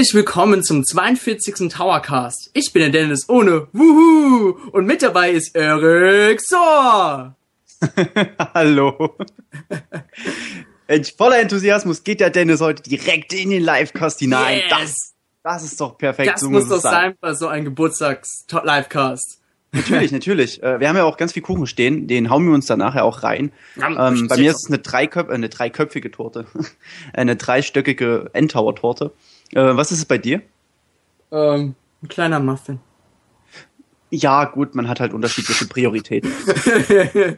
Herzlich willkommen zum 42. Towercast. Ich bin der Dennis ohne Wuhu und mit dabei ist Erik Sohr. Hallo. Voller Enthusiasmus geht der Dennis heute direkt in den Livecast hinein. Yes. Das, das ist doch perfekt. Das so muss doch sein bei so einem Geburtstags-Livecast. Natürlich, natürlich. Äh, Wir haben ja auch ganz viel Kuchen stehen, den hauen wir uns dann nachher auch rein. Ja, Ähm, bei mir ist es eine, dreiköp äh, eine dreiköpfige Torte. eine dreistöckige Endtower-Torte. Äh, was ist es bei dir? Ähm, ein kleiner Muffin. Ja, gut, man hat halt unterschiedliche Prioritäten.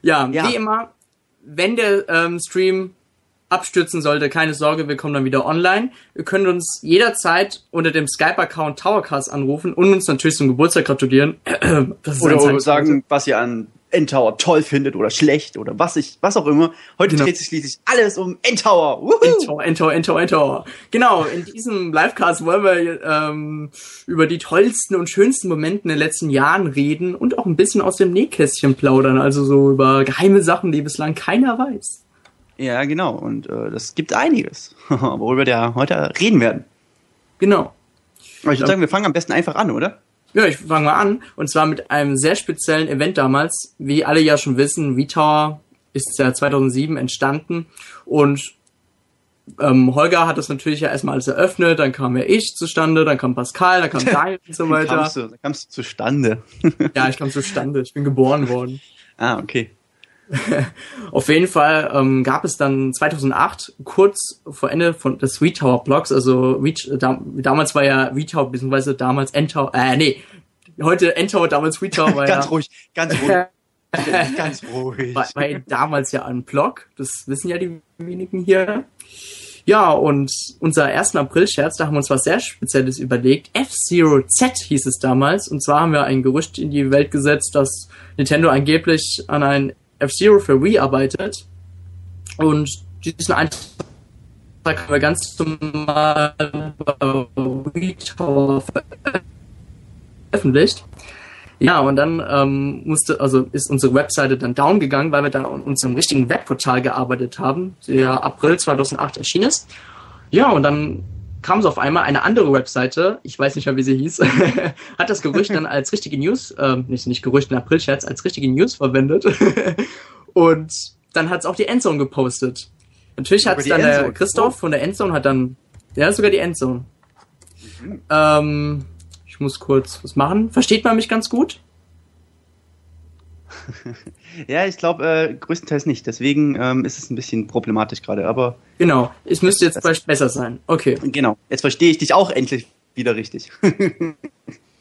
Ja, Ja. wie immer, wenn der ähm, Stream abstürzen sollte, keine Sorge, wir kommen dann wieder online. Ihr könnt uns jederzeit unter dem Skype-Account Towercast anrufen und uns natürlich zum Geburtstag gratulieren. Oder, sagen, was ihr an Endtower toll findet oder schlecht oder was ich, was auch immer. Heute Genau. dreht sich schließlich alles um Endtower. Wuhu! Endtower, Endtower, Endtower, Endtower. Genau, in diesem Livecast wollen wir ähm, über die tollsten und schönsten Momente in den letzten Jahren reden und auch ein bisschen aus dem Nähkästchen plaudern, also so über geheime Sachen, die bislang keiner weiß. Ja, genau. Und äh, das gibt einiges, worüber wir heute reden werden. Genau. Aber ich würde sagen, wir fangen am besten einfach an, oder? Ja, ich fange mal an. Und zwar mit einem sehr speziellen Event damals. Wie alle ja schon wissen, V-Tower ist ja 2007 entstanden. Und ähm, Holger hat das natürlich ja erstmal alles eröffnet. Dann kam ja ich zustande, dann kam Pascal, dann kam Daniel und so weiter. kamst du, kamst du zustande? Ja, ich kam zustande. Ich bin geboren worden. ah, okay. Auf jeden Fall ähm, gab es dann 2008, kurz vor Ende von des V-Tower Blocks, also V da, damals war ja V-Tower, beziehungsweise damals N-Tower, äh, nee, heute N-Tower, damals V-Tower war ganz ja... ruhig, ganz ruhig. ganz ruhig. war, war ja damals ja ein Blog, das wissen ja die wenigen hier. Ja, und unser 1. April-Scherz, da haben wir uns was sehr Spezielles überlegt. F-Zero Z hieß es damals. Und zwar haben wir ein Gerücht in die Welt gesetzt, dass Nintendo angeblich an ein F-Zero für Wii arbeitet. Und diesen Eintrag haben wir ganz normal bei Wii Tower veröffentlicht. Ja, und dann ähm, musste, also ist unsere Webseite dann down gegangen, weil wir dann an unserem richtigen Webportal gearbeitet haben, der April 2008 erschienen ist. Ja, und dann kam so auf einmal eine andere Webseite, ich weiß nicht mehr, wie sie hieß, hat das Gerücht dann als richtige News, ähm, nicht, nicht Gerücht, ein April-Scherz, als richtige News verwendet. und dann hat es auch die Endzone gepostet. Natürlich hat es dann der Endzone. Christoph von der Endzone hat dann, ja, sogar die Endzone. Ähm, ich muss kurz was machen. Versteht man mich ganz gut? Ja, ich glaube, äh, größtenteils nicht. Deswegen ähm, ist es ein bisschen problematisch gerade. Aber Genau. Es müsste jetzt vielleicht besser sein. Okay. genau, jetzt verstehe ich dich auch endlich wieder richtig.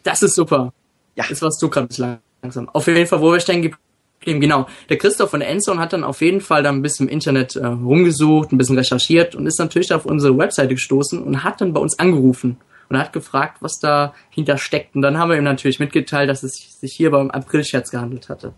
Das ist super. Ja. Das warst du gerade langsam. Auf jeden Fall, wo wir stehen geblieben. Genau. Der Christoph von Endzone hat dann auf jeden Fall dann ein bisschen im Internet äh, rumgesucht, ein bisschen recherchiert und ist natürlich auf unsere Webseite gestoßen und hat dann bei uns angerufen und hat gefragt, was da hinter steckt. Und dann haben wir ihm natürlich mitgeteilt, dass es sich hier beim April-Scherz gehandelt hatte.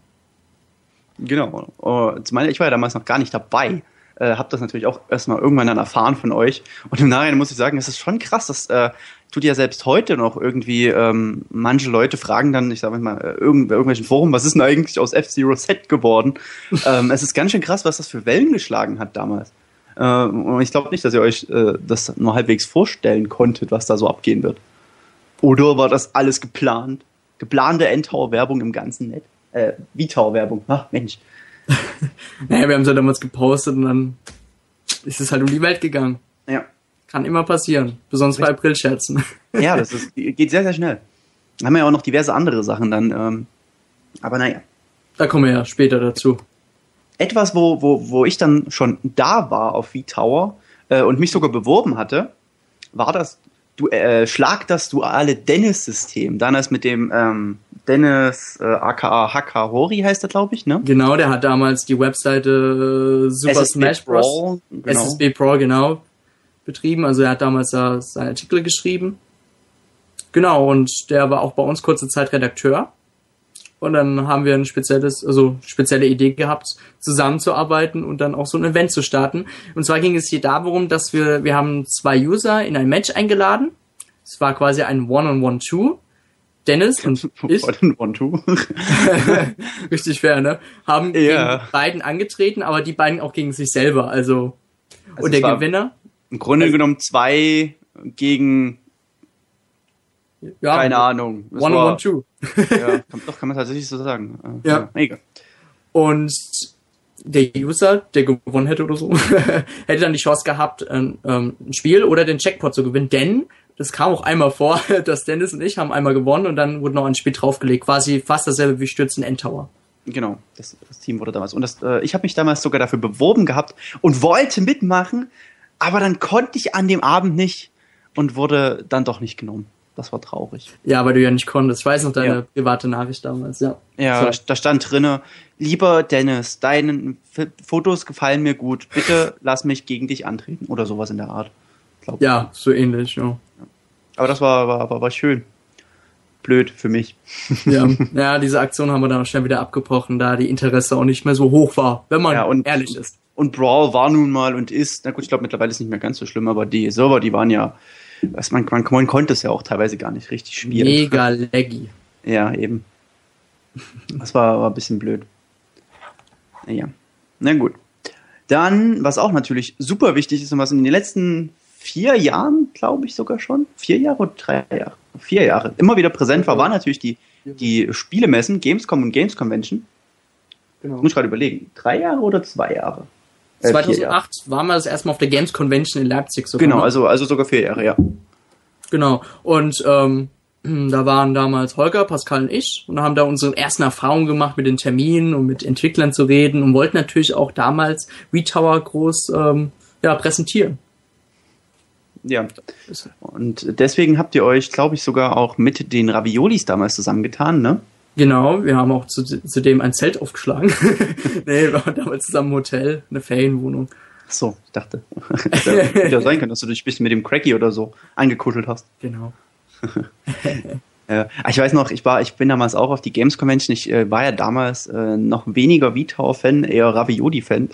Genau. Oh, ich war ja damals noch gar nicht dabei. Äh, hab das natürlich auch erstmal irgendwann dann erfahren von euch. Und im Nachhinein muss ich sagen, es ist schon krass. Das äh, tut ja selbst heute noch irgendwie, ähm, manche Leute fragen dann, ich sag mal, äh, irgend, bei irgendwelchen Foren, was ist denn eigentlich aus F-Zero Set geworden? ähm, es ist ganz schön krass, was das für Wellen geschlagen hat damals. Äh, und ich glaube nicht, dass ihr euch äh, das nur halbwegs vorstellen konntet, was da so abgehen wird. Oder war das alles geplant? Geplante Endtower-Werbung im ganzen Netz? Äh, V-Tower-Werbung. Ach, Mensch. Naja, wir haben es ja damals gepostet und dann ist es halt um die Welt gegangen. Ja. Kann immer passieren. Besonders bei April-Scherzen. Ja, das ist, geht sehr, sehr schnell. Haben wir ja auch noch diverse andere Sachen dann. Ähm, aber naja. Da kommen wir ja später dazu. Etwas, wo, wo, wo ich dann schon da war auf V-Tower äh, und mich sogar beworben hatte, war das du, äh, Schlag das duale Dennis-System. Damals mit dem ähm, Dennis äh, aka Haka Hori heißt er, glaube ich, ne? Genau, der hat damals die Webseite äh, Super SSB Smash Bros. Brawl, genau. SSB Pro, genau, betrieben. Also er hat damals da seine Artikel geschrieben. Genau, und der war auch bei uns kurze Zeit Redakteur. Und dann haben wir ein spezielles, also spezielle Idee gehabt, zusammenzuarbeiten und dann auch so ein Event zu starten. Und zwar ging es hier darum, dass wir, wir haben zwei User in ein Match eingeladen. Es war quasi ein One-on-One-Two. Dennis und ich, One, one, two. richtig fair, ne? Haben Ja. gegen beiden angetreten, aber die beiden auch gegen sich selber. Also, Also und der Gewinner, Im Grunde genommen zwei gegen, Ja, keine Ahnung. Das Ja, kann, doch, kann man tatsächlich so sagen. Äh, Ja. Egal. Und der User, der gewonnen hätte oder so, hätte dann die Chance gehabt, ein, ähm, ein Spiel oder den Jackpot zu gewinnen. Denn das kam auch einmal vor, dass Dennis und ich haben einmal gewonnen und dann wurde noch ein Spiel draufgelegt. Quasi fast dasselbe wie Stürzen Endtower. Genau, das, das Team wurde damals. Und das, äh, ich habe mich damals sogar dafür beworben gehabt und wollte mitmachen, aber dann konnte ich an dem Abend nicht und wurde dann doch nicht genommen. Das war traurig. Ja, weil du ja nicht konntest. Ich weiß noch deine Ja. private Nachricht damals, ja. Ja, So. da, stand drinne, lieber Dennis, deine F Fotos gefallen mir gut, bitte lass mich gegen dich antreten oder sowas in der Art. Glaub. Ja, so ähnlich, ja. Aber das war, war, war, war schön. Blöd für mich. Ja, ja, diese Aktion haben wir dann auch schnell wieder abgebrochen, da die Interesse auch nicht mehr so hoch war, wenn man Ja, und- ehrlich ist. Und Brawl war nun mal und ist, na gut, ich glaube mittlerweile ist es nicht mehr ganz so schlimm, aber die Server, die waren ja, was man, man, man konnte es ja auch teilweise gar nicht richtig spielen. Mega laggy. Ja, eben. Das war, war ein bisschen blöd. Ja. Na gut. Dann, was auch natürlich super wichtig ist und was in den letzten vier Jahren, glaube ich sogar schon, vier Jahre oder drei Jahre, vier Jahre, immer wieder präsent war, waren natürlich die, die Spielemessen, Gamescom und Games Convention. Genau. Muss ich gerade überlegen, drei Jahre oder zwei Jahre? Äh, vier Jahre. 2008 waren wir das erste Mal auf der Games Convention in Leipzig sogar. Genau, ne? also, also sogar vier Jahre, ja. Genau. Und ähm, da waren damals Holger, Pascal und ich und haben da unsere ersten Erfahrungen gemacht mit den Terminen und mit Entwicklern zu reden und wollten natürlich auch damals WeTower groß ähm, ja, präsentieren. Ja. Und deswegen habt ihr euch, glaube ich, sogar auch mit den Raviolis damals zusammengetan, ne? Genau, wir haben auch zu, zudem ein Zelt aufgeschlagen. nee, wir waren damals zusammen im Hotel, eine Ferienwohnung. Ach so, ich dachte. Hätte ja sein können, dass du dich ein bisschen mit dem Cracky oder so angekuschelt hast. Genau. Äh, ich weiß noch, ich war, ich bin damals auch auf die Games Convention. Ich äh, war ja damals äh, noch weniger Vitao-Fan, eher Ravioli-Fan.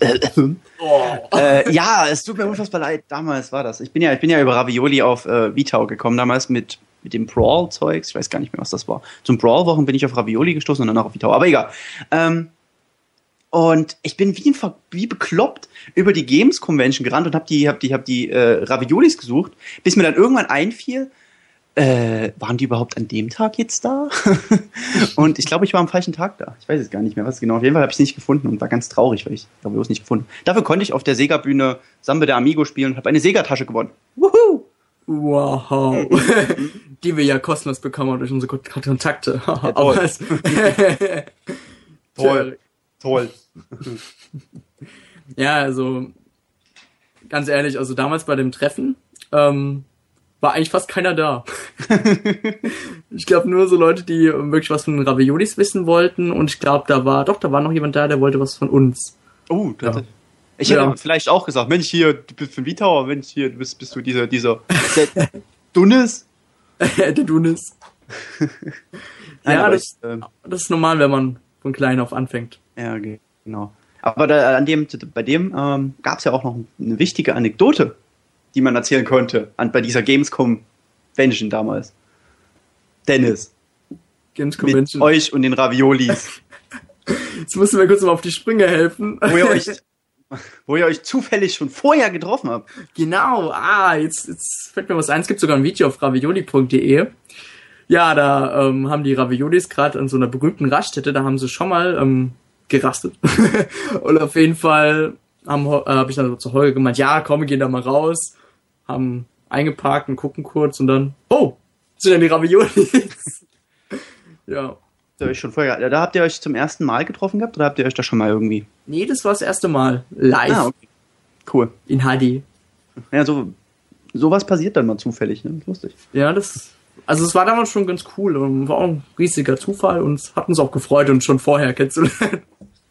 äh, ja, es tut mir unfassbar leid. Damals war das. Ich bin ja, ich bin ja über Ravioli auf äh, Vitao gekommen, damals mit mit dem Brawl-Zeugs. Ich weiß gar nicht mehr, was das war. Zum Brawl-Wochen bin ich auf Ravioli gestoßen und danach auf Vitao. Aber egal. Ähm, und ich bin wie, ein, wie bekloppt über die Games Convention gerannt und habe die, hab die, hab die äh, Raviolis gesucht, bis mir dann irgendwann einfiel, äh, waren die überhaupt an dem Tag jetzt da? und ich glaube, ich war am falschen Tag da. Ich weiß jetzt gar nicht mehr, was genau. Auf jeden Fall habe ich es nicht gefunden und war ganz traurig, weil ich Raviolis nicht gefunden Dafür konnte ich auf der Sega-Bühne Samba der Amigo spielen und habe eine Sega-Tasche gewonnen. Wuhu! Wow. Die wir ja kostenlos bekommen durch unsere Kon- Kontakte. Aber toll. Toll. Toll. Ja, also ganz ehrlich, also damals bei dem Treffen ähm, war eigentlich fast keiner da. ich glaube nur so Leute, die wirklich was von Raviolis wissen wollten und ich glaube, da war doch, da war noch jemand da, der wollte was von uns. Oh, Ja. Ich hätte Ja. vielleicht auch gesagt, Mensch, hier, du bist von Vitauer, Mensch, hier, bist, bist du dieser, dieser Dunnes? der Dunis. Ja, das, ich, ähm, das ist normal, wenn man von klein auf anfängt. Ja, ge- genau. Aber da, an dem, bei dem ähm, gab es ja auch noch eine wichtige Anekdote, die man erzählen konnte an, bei dieser Gamescom Convention damals. Dennis, Games mit Convention. euch und den Raviolis, Jetzt müssen wir kurz mal auf die Sprünge helfen. wo ihr euch, wo ihr euch zufällig schon vorher getroffen habt. Genau, ah, jetzt, jetzt fällt mir was ein. Es gibt sogar ein Video auf ravioli.de. Ja, da ähm, haben die Raviolis gerade an so einer berühmten Raststätte, da haben sie schon mal ähm, gerastet. Und auf jeden Fall haben, äh, habe ich dann so zu Holger gemeint, ja, komm, wir gehen da mal raus. Haben eingeparkt und gucken kurz und dann, oh, sind ja die Raviolis. ja. Ihr euch schon vorher, da habt ihr euch zum ersten Mal getroffen gehabt oder habt ihr euch da schon mal irgendwie? Nee, das war das erste Mal. Live Ah, okay. Cool. in HD. Ja, so, sowas passiert dann mal zufällig, ne? Lustig. Ja, das. Also es war damals schon ganz cool und war auch ein riesiger Zufall und es hat uns auch gefreut, uns schon vorher kennenzulernen.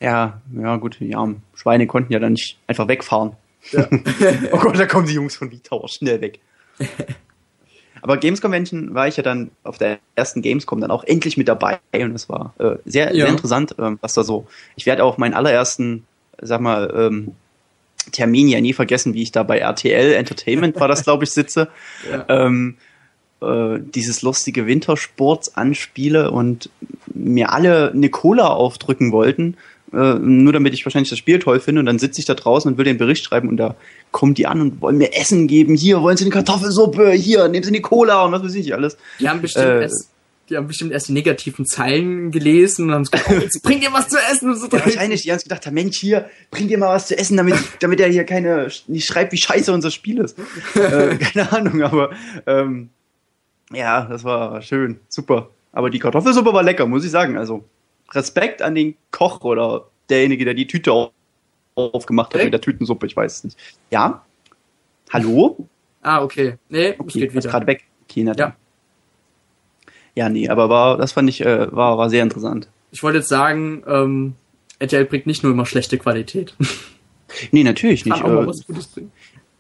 Ja, ja, gut, die armen Schweine konnten ja dann nicht einfach wegfahren. Ja. oh Gott, da kommen die Jungs von Vitauer schnell weg. Aber Games Convention war ich ja dann auf der ersten Gamescom dann auch endlich mit dabei und es war äh, sehr, Ja. sehr interessant, ähm, was da so. Ich werde auch meinen allerersten, sag mal, ähm, Termin ja nie vergessen, wie ich da bei RTL Entertainment war das, glaube ich, sitze. Ja. Ähm, äh, dieses lustige Wintersports anspiele und mir alle eine Cola aufdrücken wollten, äh, nur damit ich wahrscheinlich das Spiel toll finde und dann sitze ich da draußen und will den Bericht schreiben und da kommen die an und wollen mir Essen geben. Hier, wollen sie eine Kartoffelsuppe? Hier, nehmen sie eine Cola und was weiß ich alles. Die haben bestimmt Äh, erst, die haben bestimmt erst die negativen Zeilen gelesen und haben gesagt, oh, bring dir was zu essen. Und so Ja, wahrscheinlich, die haben sich gedacht, Mensch, hier, bring dir mal was zu essen, damit, damit er hier keine, nicht schreibt, wie scheiße unser Spiel ist. äh, keine Ahnung, aber ähm, ja, das war schön, super. Aber die Kartoffelsuppe war lecker, muss ich sagen. Also Respekt an den Koch oder derjenige, der die Tüte auf, aufgemacht hat Echt? mit der Tütensuppe, ich weiß es nicht. Ja? Hallo? Ah, okay. Nee, es Okay, geht wieder. gerade weg. Okay, na. Ja. Ja, nee, aber war, das fand ich, äh, war, war sehr interessant. Ich wollte jetzt sagen, ähm, RTL bringt nicht nur immer schlechte Qualität. Nee, natürlich nicht. Kann auch mal Äh, was Gutes bringen.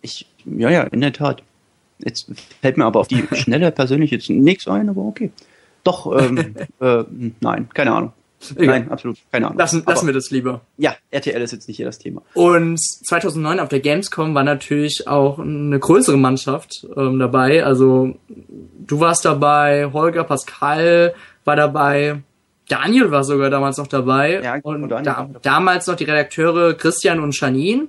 Ich, ja, ja, in der Tat. Jetzt fällt mir aber auf die Schnelle persönlich jetzt nichts ein, aber okay. Doch, ähm, äh, nein, keine Ahnung. Egal. Nein, absolut, keine Ahnung. Lassen, lassen wir das lieber. Ja, RTL ist jetzt nicht hier das Thema. Und 2009 auf der Gamescom war natürlich auch eine größere Mannschaft ähm, dabei. Also du warst dabei, Holger Pascal war dabei, Daniel war sogar damals noch dabei. Ja, genau, und Daniel da, dabei. damals noch die Redakteure Christian und Janine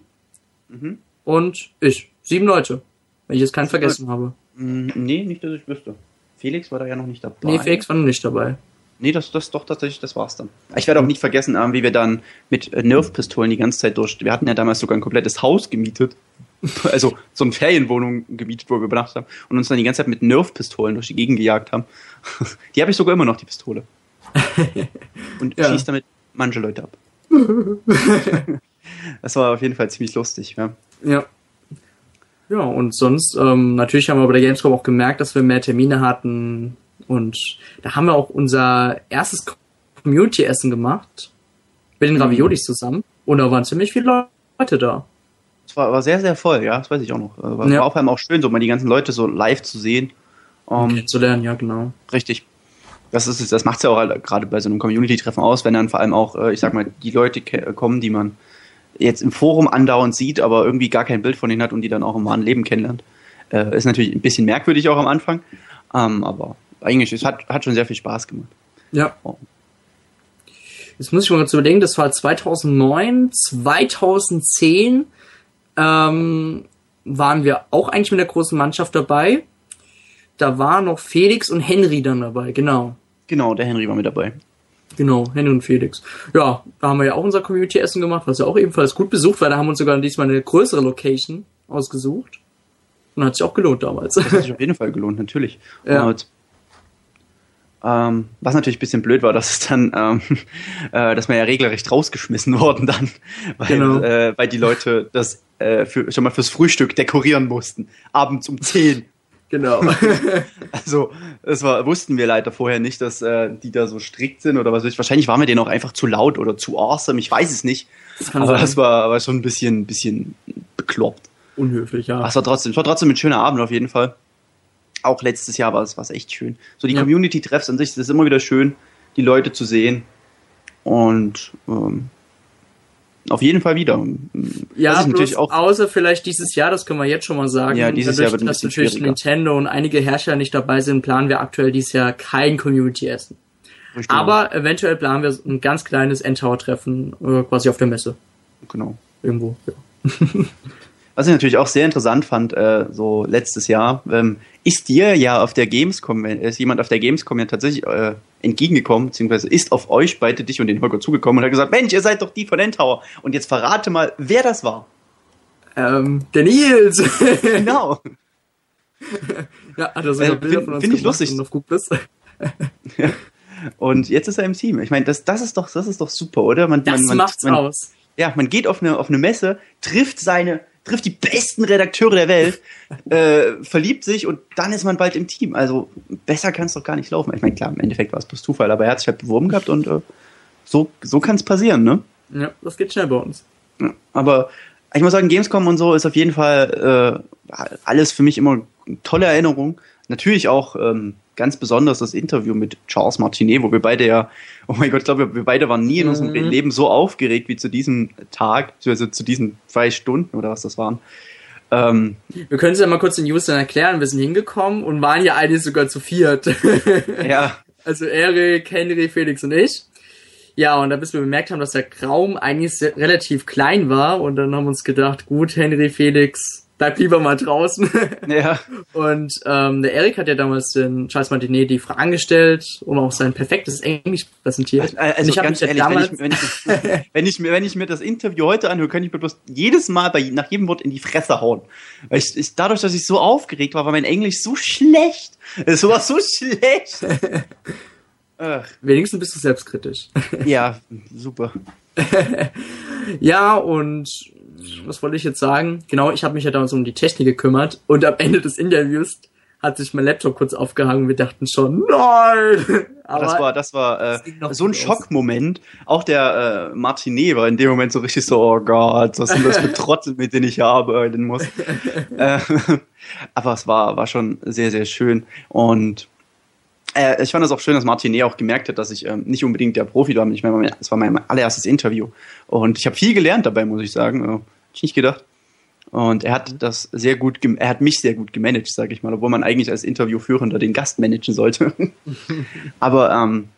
Mhm. und ich. Sieben Leute, wenn ich jetzt keinen vergessen habe. Mm, nee, nicht, dass ich wüsste. Felix war da ja noch nicht dabei. Nee, Felix war noch nicht dabei. Nee, das, das doch tatsächlich, das war's dann. Ich werde auch nicht vergessen, ähm, wie wir dann mit äh, Nerf-Pistolen die ganze Zeit durch. Wir hatten ja damals sogar ein komplettes Haus gemietet. Also so eine Ferienwohnung gemietet, wo wir übernachtet haben und uns dann die ganze Zeit mit Nerf-Pistolen durch die Gegend gejagt haben. Die habe ich sogar immer noch, die Pistole. Und Ja. schießt damit manche Leute ab. das war auf jeden Fall ziemlich lustig, ja. Ja. Ja, und sonst, ähm, natürlich haben wir bei der Gamescom auch gemerkt, dass wir mehr Termine hatten. Und da haben wir auch unser erstes Community-Essen gemacht. Mit den Raviolis zusammen. Und da waren ziemlich viele Leute da. Es war, war sehr, sehr voll, ja, das weiß ich auch noch. Äh, War, Ja. war auf einmal auch schön, so mal die ganzen Leute so live zu sehen. Ähm, zu lernen, ja, genau. Richtig. Das ist das macht's ja auch halt gerade bei so einem Community-Treffen aus, wenn dann vor allem auch, äh, ich sag mal, die Leute kommen, die man jetzt im Forum andauernd sieht, aber irgendwie gar kein Bild von denen hat und die dann auch im wahren Leben kennenlernt. Äh, ist natürlich ein bisschen merkwürdig auch am Anfang, ähm, aber eigentlich es hat hat schon sehr viel Spaß gemacht. Ja. Oh. Jetzt muss ich mal kurz überlegen, das war 2009, 2010 ähm, waren wir auch eigentlich mit der großen Mannschaft dabei. Da waren noch Felix und Henry dann dabei, genau. Genau, der Henry war mit dabei. Genau, Henry und Felix. Ja, da haben wir ja auch unser Community-Essen gemacht, was ja auch ebenfalls gut besucht war. Da haben wir uns sogar diesmal eine größere Location ausgesucht. Und hat sich auch gelohnt damals. Das hat sich auf jeden Fall gelohnt, natürlich. Ja. Und, ähm, was natürlich ein bisschen blöd war, dass es dann, ähm, äh, dass wir ja regelrecht rausgeschmissen wurden dann, weil, Genau. äh, weil die Leute das äh, für, schon mal fürs Frühstück dekorieren mussten, abends um 10. genau. Also, das war, wussten wir leider vorher nicht, dass äh, die da so strikt sind oder was weiß ich. Wahrscheinlich waren wir denen auch einfach zu laut oder zu awesome, ich weiß es nicht. Das kann Aber sein. das war, war schon ein bisschen, bisschen bekloppt. Unhöflich, ja. Aber es war trotzdem, es war trotzdem ein schöner Abend auf jeden Fall. Auch letztes Jahr war es, war es echt schön. So die Ja. Community-Treffs an sich, das ist immer wieder schön, die Leute zu sehen. Und ähm, auf jeden Fall wieder. Ja, Was ich bloß natürlich auch, außer vielleicht dieses Jahr, das können wir jetzt schon mal sagen. Ja, dieses Dadurch, Jahr wird ein dass natürlich. Nintendo und einige Hersteller nicht dabei sind, planen wir aktuell dieses Jahr kein Community-Essen. Aber eventuell planen wir ein ganz kleines Endtower-Treffen äh, quasi auf der Messe. genau. Irgendwo. Ja. Was ich natürlich auch sehr interessant fand, äh, so letztes Jahr, ähm, ist dir ja auf der Gamescom, äh, ist jemand auf der Gamescom ja tatsächlich äh, entgegengekommen, beziehungsweise ist auf euch beide, dich und den Holger zugekommen und hat gesagt, Mensch, ihr seid doch die von Endtower. Und jetzt verrate mal, wer das war. Ähm, der Nils! Genau. ja, hat er sogar Äh, Bilder find- von uns find ich lustig. und auf gut bist. Und jetzt ist er im Team. Ich meine, das, das ist doch, das ist doch super, oder? Man, Das man, man, macht's man, aus. Ja, man geht auf eine, auf eine Messe, trifft seine, trifft die besten Redakteure der Welt, äh, verliebt sich und dann ist man bald im Team. Also besser kann es doch gar nicht laufen. Ich meine, klar, im Endeffekt war es bloß Zufall, aber er hat sich halt beworben gehabt und äh, so, so kann es passieren, ne? Ja, das geht schnell bei uns. Ja, Aber ich muss sagen, Gamescom und so ist auf jeden Fall äh, alles für mich immer eine tolle Erinnerung. Natürlich auch ähm, ganz besonders das Interview mit Charles Martinet, wo wir beide ja, oh mein Gott, ich glaube, wir beide waren nie in unserem Mhm. Leben so aufgeregt wie zu diesem Tag, also zu diesen zwei Stunden oder was das waren. Ähm, Wir können es ja mal kurz den Usern erklären. Wir sind hingekommen und waren ja eigentlich sogar zu viert. ja, Also Erik, Henry, Felix und ich. Ja, und da bis wir bemerkt haben, dass der Raum eigentlich relativ klein war und dann haben wir uns gedacht, gut, Henry Felix, bleib lieber mal draußen. Ja. Und ähm, der Erik hat ja damals den Charles Martinet die Fragen gestellt und auch sein perfektes Englisch präsentiert. Also und ich ganz ehrlich, wenn ich, wenn, ich, wenn, ich mir, wenn ich mir das Interview heute anhöre, könnte ich mir bloß jedes Mal bei, nach jedem Wort in die Fresse hauen. Weil ich, ich, dadurch, dass ich so aufgeregt war, war mein Englisch so schlecht. Es war so schlecht. Ach, wenigstens bist du selbstkritisch. ja, super. Ja, und was wollte ich jetzt sagen? Genau, ich habe mich ja damals um die Technik gekümmert und am Ende des Interviews hat sich mein Laptop kurz aufgehangen. Wir dachten schon, nein! Aber das war, das war äh, so ein. Schockmoment. Auch der äh, Martinet war in dem Moment so richtig so, oh Gott, was sind das für Trottel, mit denen ich hier arbeiten muss. äh, aber es war, war schon sehr, sehr schön. Und äh, ich fand es auch schön, dass Martinet auch gemerkt hat, dass ich ähm, nicht unbedingt der Profi war. Ich meine, es war mein allererstes Interview. Und ich habe viel gelernt dabei, muss ich sagen. Äh, ich nicht gedacht. Und er hat das sehr gut, er hat mich sehr gut gemanagt, sage ich mal, obwohl man eigentlich als Interviewführender den Gast managen sollte. Aber ähm,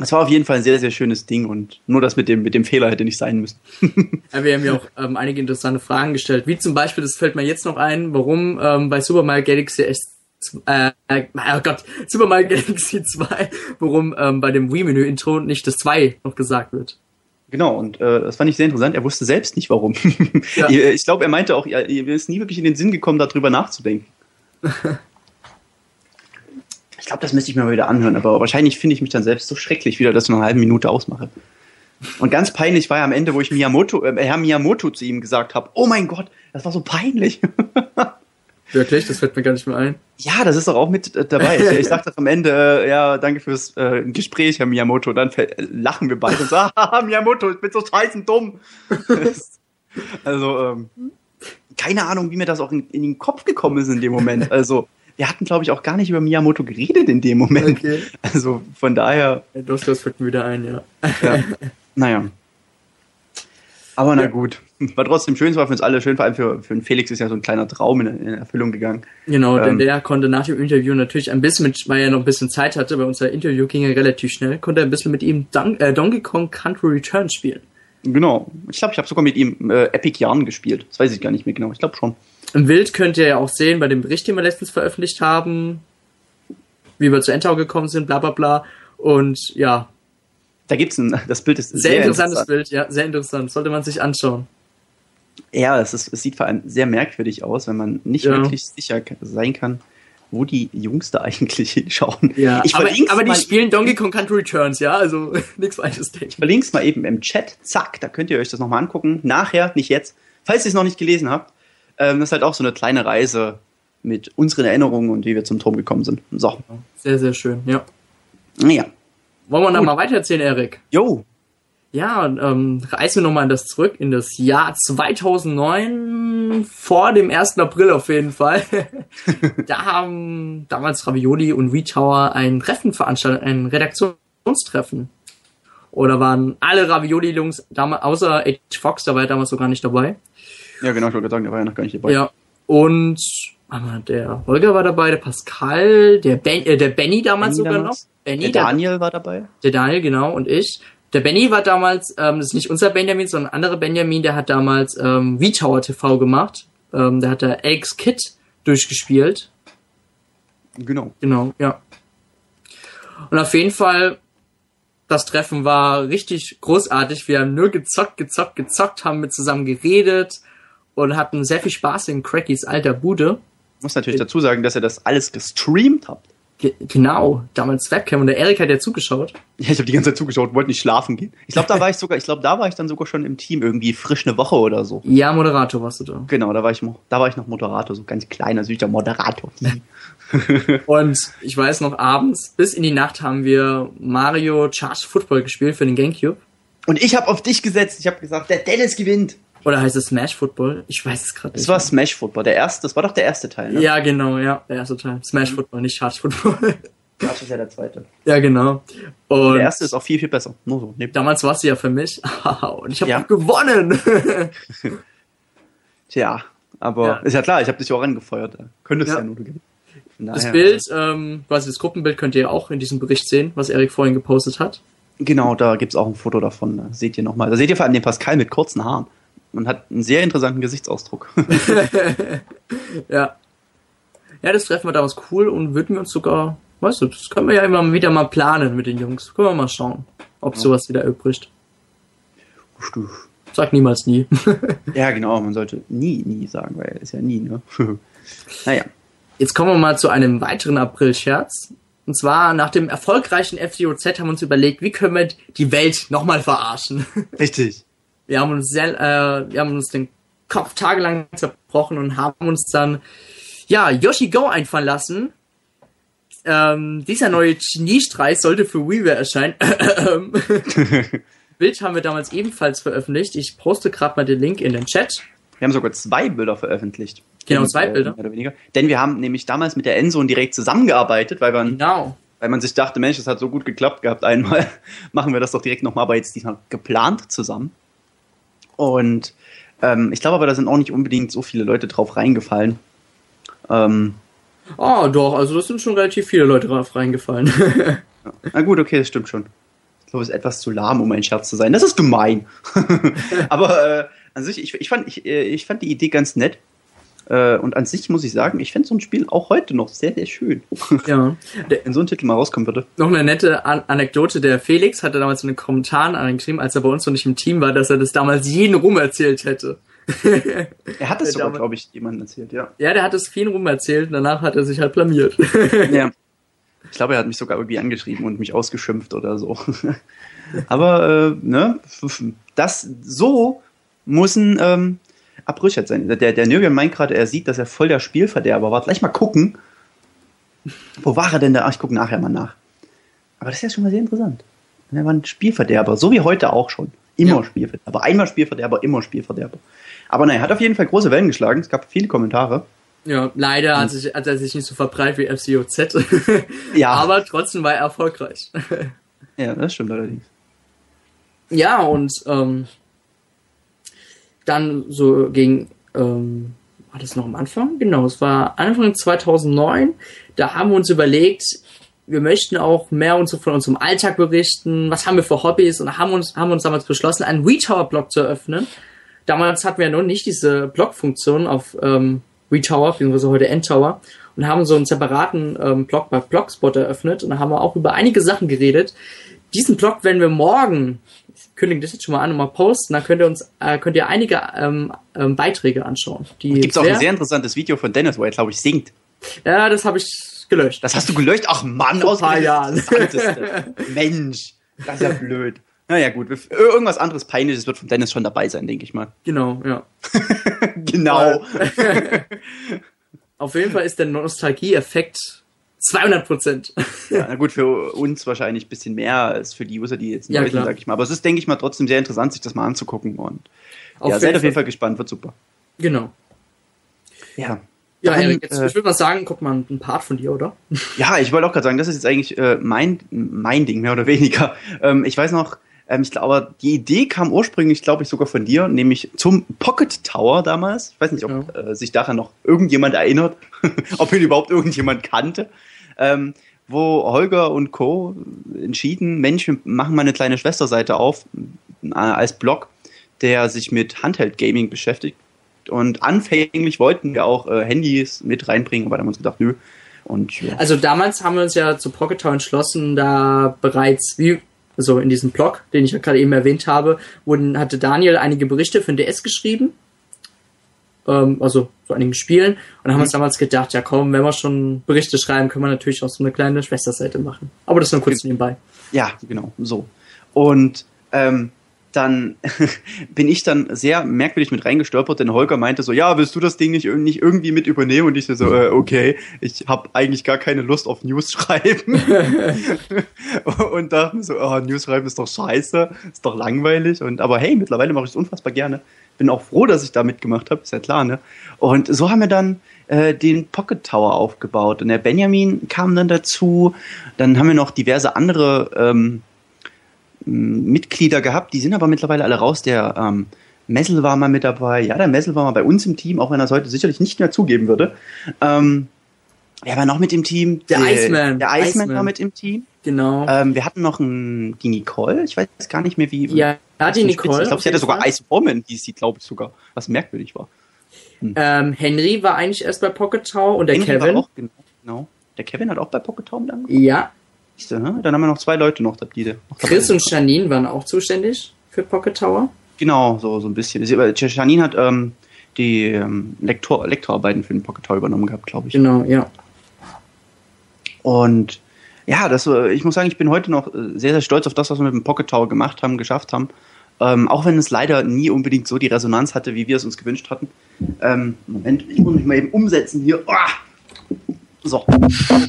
es war auf jeden Fall ein sehr, sehr schönes Ding und nur das mit dem, mit dem Fehler hätte nicht sein müssen. Ja, wir haben ja auch ähm, einige interessante Fragen gestellt, wie zum Beispiel, das fällt mir jetzt noch ein, warum ähm, bei Super Mario Galaxy S äh, oh Gott, Super Mario Galaxy 2, warum ähm, bei dem Wii-Menü-Intro nicht das 2 noch gesagt wird. Genau, und äh, das fand ich sehr interessant. Er wusste selbst nicht warum. Ja. ich glaube, er meinte auch, ihr, ist nie wirklich in den Sinn gekommen, darüber nachzudenken. ich glaube, das müsste ich mir mal wieder anhören, aber wahrscheinlich finde ich mich dann selbst so schrecklich wieder, dass ich noch eine halbe Minute ausmache. Und ganz peinlich war ja am Ende, wo ich Miyamoto, äh, Herr Miyamoto zu ihm gesagt habe, oh mein Gott, das war so peinlich. Wirklich, das fällt mir gar nicht mehr ein. Ja, das ist doch auch mit äh, dabei. Ich, ich sagte am Ende, äh, ja, danke fürs äh, Gespräch, Herr Miyamoto. Dann fäll- äh, lachen wir beide und sagen, haha, Miyamoto, ich bin so scheißen dumm. also, ähm, keine Ahnung, wie mir das auch in, in den Kopf gekommen ist in dem Moment. Also, wir hatten, glaube ich, auch gar nicht über Miyamoto geredet in dem Moment. Okay. Also, von daher, Ja, Das, das fällt mir wieder ein, ja. ja, naja. Aber na gut. War trotzdem schön, es war für uns alle schön, vor allem für, für den Felix ist ja so ein kleiner Traum in, in Erfüllung gegangen. Genau, denn Ähm. der konnte nach dem Interview natürlich ein bisschen mit, weil er noch ein bisschen Zeit hatte, bei unser Interview ging er relativ schnell, konnte er ein bisschen mit ihm Don äh, Donkey Kong Country Return spielen. Genau. Ich glaube, ich habe sogar mit ihm äh, Epic Yarn gespielt. Das weiß ich gar nicht mehr genau. Ich glaube schon. Im Bild könnt ihr ja auch sehen, bei dem Bericht, den wir letztens veröffentlicht haben, wie wir zu Endtau gekommen sind, bla bla bla. Und ja, Da gibt's ein, das Bild ist sehr, sehr, interessantes interessant. Bild, ja, sehr interessant. Sollte man sich anschauen. Ja, es, ist, es sieht vor allem sehr merkwürdig aus, wenn man nicht Ja. wirklich sicher sein kann, wo die Jungs da eigentlich hinschauen. Ja, ich aber, aber die spielen Donkey Kong Country Returns, ja, also nichts Falsches denken. verlink's mal eben im Chat. Zack, da könnt ihr euch das nochmal angucken. Nachher, nicht jetzt. Falls ihr es noch nicht gelesen habt, ähm, das ist halt auch so eine kleine Reise mit unseren Erinnerungen und wie wir zum Turm gekommen sind. So. Sehr, sehr schön, ja. Naja. Wollen wir noch Gut. mal weitererzählen, Erik? Jo. Ja, ähm, reisen wir nochmal das zurück, in das Jahr 2009, vor dem 1. April auf jeden Fall. da haben damals Ravioli und WeTower ein Treffen veranstaltet, ein Redaktionstreffen. Oder waren alle Ravioli-Jungs, damals, außer H. Fox, da war er damals sogar nicht dabei. Ja, genau, ich wollte gerade sagen, der war ja noch gar nicht dabei. Ja. Und der Holger war dabei, der Pascal, der, ben, äh, der Benny damals Benny sogar damals? noch. Benny, Der Daniel war dabei. der Daniel, genau, und ich. Der Benny war damals, ähm, das ist nicht unser Benjamin, sondern ein anderer Benjamin, der hat damals ähm, V-Tower TV gemacht. Ähm, der hat da Alex Kid durchgespielt. Genau. Genau, ja. Und auf jeden Fall, das Treffen war richtig großartig. Wir haben nur gezockt, gezockt, gezockt, haben mit zusammen geredet und hatten sehr viel Spaß in Crackys alter Bude. Ich muss natürlich dazu sagen, dass ihr das alles gestreamt habt. Ge genau, damals Webcam und der Erik hat ja zugeschaut. Ja, ich habe die ganze Zeit zugeschaut, wollte nicht schlafen gehen. Ich glaube, da war ich sogar, ich glaube, da war ich dann sogar schon im Team irgendwie frisch eine Woche oder so. Ja, Moderator warst du da. Genau, da war ich, da war ich noch Moderator, so ganz kleiner, süßer Moderator. Und ich weiß noch, abends bis in die Nacht haben wir Mario Charge Football gespielt für den Gamecube. Und ich habe auf dich gesetzt. Ich habe gesagt, der Dennis gewinnt. Oder heißt es Smash Football? Ich weiß es gerade Das nicht. war Smash Football, der erste, das war doch der erste Teil, ne? ja, genau, ja, der erste Teil. Smash Football, nicht Charge Football. Das ist ja der zweite. ja, genau. Und Der erste ist auch viel, viel besser. Nur so. Nee. damals warst du ja für mich. Und ich habe Ja. auch gewonnen. Tja, aber Ja. ist ja klar, ich habe dich auch angefeuert. Könntest Ja. ja, nur gewinnen. Das Bild, ähm, quasi das Gruppenbild könnt ihr auch in diesem Bericht sehen, was Erik vorhin gepostet hat. Genau, da gibt's auch ein Foto davon. Da seht ihr nochmal. Da seht ihr vor allem den Pascal mit kurzen Haaren. Und hat einen sehr interessanten Gesichtsausdruck. ja. Ja, das Treffen war damals cool und würden wir uns sogar, weißt du, das können wir ja immer wieder mal planen mit den Jungs. Können wir mal schauen, ob Ja. sowas wieder übricht. Sag niemals nie. ja, genau, man sollte nie, nie sagen, weil ist ja nie, ne? naja. Jetzt kommen wir mal zu einem weiteren April-Scherz. Und zwar nach dem erfolgreichen FCOZ haben wir uns überlegt, wie können wir die Welt nochmal verarschen. Richtig. Wir haben uns sehr, äh, wir haben uns den Kopf tagelang zerbrochen und haben uns dann ja Yoshi Go einfallen lassen. Ähm, dieser neue Geniestreich sollte für WiiWare erscheinen. Bild haben wir damals ebenfalls veröffentlicht. Ich poste gerade mal den Link in den Chat. Wir haben sogar zwei Bilder veröffentlicht. Genau, zwei äh, Bilder. Mehr oder weniger. Denn wir haben nämlich damals mit der Endzone direkt zusammengearbeitet, weil man, Genau. weil man sich dachte, Mensch, das hat so gut geklappt gehabt einmal. Machen wir das doch direkt nochmal, aber jetzt diesmal geplant zusammen. Und ähm, ich glaube aber, da sind auch nicht unbedingt so viele Leute drauf reingefallen. Ähm, Oh, doch, also das sind schon relativ viele Leute drauf reingefallen. na gut, okay, das stimmt schon. Ich glaube, es ist etwas zu lahm, um ein Scherz zu sein. Das ist gemein. aber äh, an sich, ich, ich, fand, ich, äh, ich fand die Idee ganz nett. Äh, und an sich muss ich sagen, ich fände so ein Spiel auch heute noch sehr, sehr schön. ja. Der, Wenn so ein Titel mal rauskommen würde. noch eine nette An Anekdote, der Felix hatte damals in den Kommentaren angeschrieben, als er bei uns noch nicht im Team war, dass er das damals jeden rum erzählt hätte. Er hat es sogar, glaube ich, jemandem erzählt, ja. Ja, der hat es vielen rum erzählt, danach hat er sich halt blamiert. ja. Ich glaube, er hat mich sogar irgendwie angeschrieben und mich ausgeschimpft oder so. Aber, äh, ne, das, so muss ein ähm, Abbrüchert sein. Der, der Nürgen meint gerade, er sieht, dass er voll der Spielverderber war. Gleich mal gucken. Wo war er denn da? Ach, ich gucke nachher mal nach. Aber das ist ja schon mal sehr interessant. Er war ein Spielverderber, so wie heute auch schon. Immer Ja. Spielverderber. Einmal Spielverderber, immer Spielverderber. Aber naja, hat auf jeden Fall große Wellen geschlagen. Es gab viele Kommentare. ja, leider hat, sich, hat er sich nicht so verbreitet wie FCOZ. Ja. Aber trotzdem war er erfolgreich. Ja, das stimmt allerdings. Ja, und ähm, dann so gegen, ähm, war das noch am Anfang? Genau, es war Anfang 2009. Da haben wir uns überlegt, wir möchten auch mehr uns von unserem Alltag berichten. Was haben wir für Hobbys? Und haben uns, haben uns damals beschlossen, einen WeTower-Blog zu eröffnen. Damals hatten wir noch nicht diese Blog-Funktion auf ähm, WeTower, beziehungsweise heute Endtower, und haben so einen separaten ähm, Blog bei Blogspot eröffnet. Und da haben wir auch über einige Sachen geredet. Diesen Blog werden wir morgen, ich kündige das jetzt schon mal an, mal posten, da könnt ihr uns, äh, könnt ihr einige ähm, ähm, Beiträge anschauen. Gibt es auch ein sehr interessantes Video von Dennis, wo er, glaube ich, singt. Ja, das habe ich gelöscht. Das hast du gelöscht? Ach Mann, ein paar Jahren. Mensch, das ist ja blöd. Naja, gut, irgendwas anderes Peinliches wird von Dennis schon dabei sein, denke ich mal. Genau, ja. Genau. Auf jeden Fall ist der Nostalgie-Effekt 200 Prozent. Ja, na gut, für uns wahrscheinlich ein bisschen mehr als für die User, die jetzt Ja, sind, klar. sag ich mal. Aber es ist, denke ich mal, trotzdem sehr interessant, sich das mal anzugucken. Und Auf ja, seid auf jeden Fall. Gespannt, wird super. Genau. Ja. Ja, Dann, Erik, jetzt, äh, ich würde mal sagen, guck mal, ein Part von dir, oder? Ja, ich wollte auch gerade sagen, das ist jetzt eigentlich äh, mein, mein Ding, mehr oder weniger. Ähm, ich weiß noch, ähm, ich glaube, die Idee kam ursprünglich, glaube ich, sogar von dir, nämlich zum Pocket Tower damals. Ich weiß nicht, ob äh, sich daran noch irgendjemand erinnert, ob ihn überhaupt irgendjemand kannte. Ähm, wo Holger und Co. entschieden, Mensch, wir machen mal eine kleine Schwesterseite auf äh, als Blog, der sich mit Handheld Gaming beschäftigt. Und anfänglich wollten wir auch äh, Handys mit reinbringen, aber dann haben wir uns gedacht, nö. Und ja. Also damals haben wir uns ja zu Pocket Tower entschlossen, da bereits, wie so in diesem Blog, den ich ja gerade eben erwähnt habe, wurden, hatte Daniel einige Berichte für den DS geschrieben. Ähm, also zu einigen Spielen. Und haben wir uns damals gedacht, ja komm, wenn wir schon Berichte schreiben, können wir natürlich auch so eine kleine Schwesterseite machen. Aber das nur kurz nebenbei. Ja, genau, so. Und ähm, dann bin ich dann sehr merkwürdig mit reingestolpert, denn Holger meinte so, ja, willst du das Ding nicht, nicht irgendwie mit übernehmen? Und ich so, äh, okay, ich habe eigentlich gar keine Lust auf News schreiben. und dachte mir so, oh, News schreiben ist doch scheiße, ist doch langweilig. Und aber hey, mittlerweile mache ich es unfassbar gerne. Bin auch froh, dass ich da mitgemacht habe, ist ja klar, ne? Und so haben wir dann äh, den Pocket Tower aufgebaut. Und der Benjamin kam dann dazu. Dann haben wir noch diverse andere ähm, Mitglieder gehabt, die sind aber mittlerweile alle raus. Der ähm, Messel war mal mit dabei. Ja, der Messel war mal bei uns im Team, auch wenn er es heute sicherlich nicht mehr zugeben würde. Ähm, Wer war noch mit im Team? Der Iceman. Der Iceman, Iceman. war mit im Team. Genau. Ähm, wir hatten noch ein, die Nicole, ich weiß gar nicht mehr wie. ja, ja, die Nicole. Ich glaube, sie hatte sogar. Ice Woman, hieß sie, glaube ich sogar. Was merkwürdig war. Ähm, Henry war eigentlich erst bei Pocket Tower und der Henry Kevin. War auch, genau, genau. Der Kevin hat auch bei Pocket Town mit angefangen. Ja? Dann haben wir noch zwei Leute noch, die noch Chris und Janine waren auch zuständig für Pocket Tower. Genau, so, so ein bisschen. Janine hat ähm, die ähm, Lektor, Lektorarbeiten für den Pocket Tower übernommen gehabt, glaube ich. Genau, ja. Und ja, das, äh, ich muss sagen, ich bin heute noch äh, sehr, sehr stolz auf das, was wir mit dem Pocket Tower gemacht haben, geschafft haben. Ähm, auch wenn es leider nie unbedingt so die Resonanz hatte, wie wir es uns gewünscht hatten. Ähm, Moment, ich muss mich mal eben umsetzen hier. Ah! So. Oh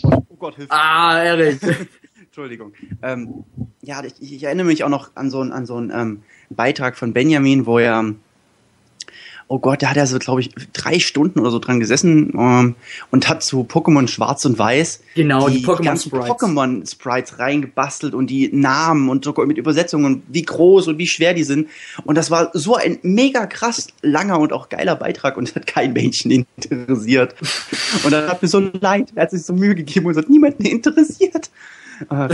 Gott, oh Gott, hilf. Ah, Erik. Entschuldigung. Ähm, ja, ich, ich erinnere mich auch noch an so einen an so einen, ähm, Beitrag von Benjamin, wo er, oh Gott, da hat er so, glaube ich, drei Stunden oder so dran gesessen ähm, und hat zu Pokémon Schwarz und Weiß Genau, die Pokémon ganzen Sprites. Pokémon Sprites reingebastelt und die Namen und sogar mit Übersetzungen, wie groß und wie schwer die sind. Und das war so ein mega krass langer und auch geiler Beitrag und hat kein Menschen interessiert. Und dann hat mir so leid, er hat sich so Mühe gegeben und hat niemanden interessiert. Äh,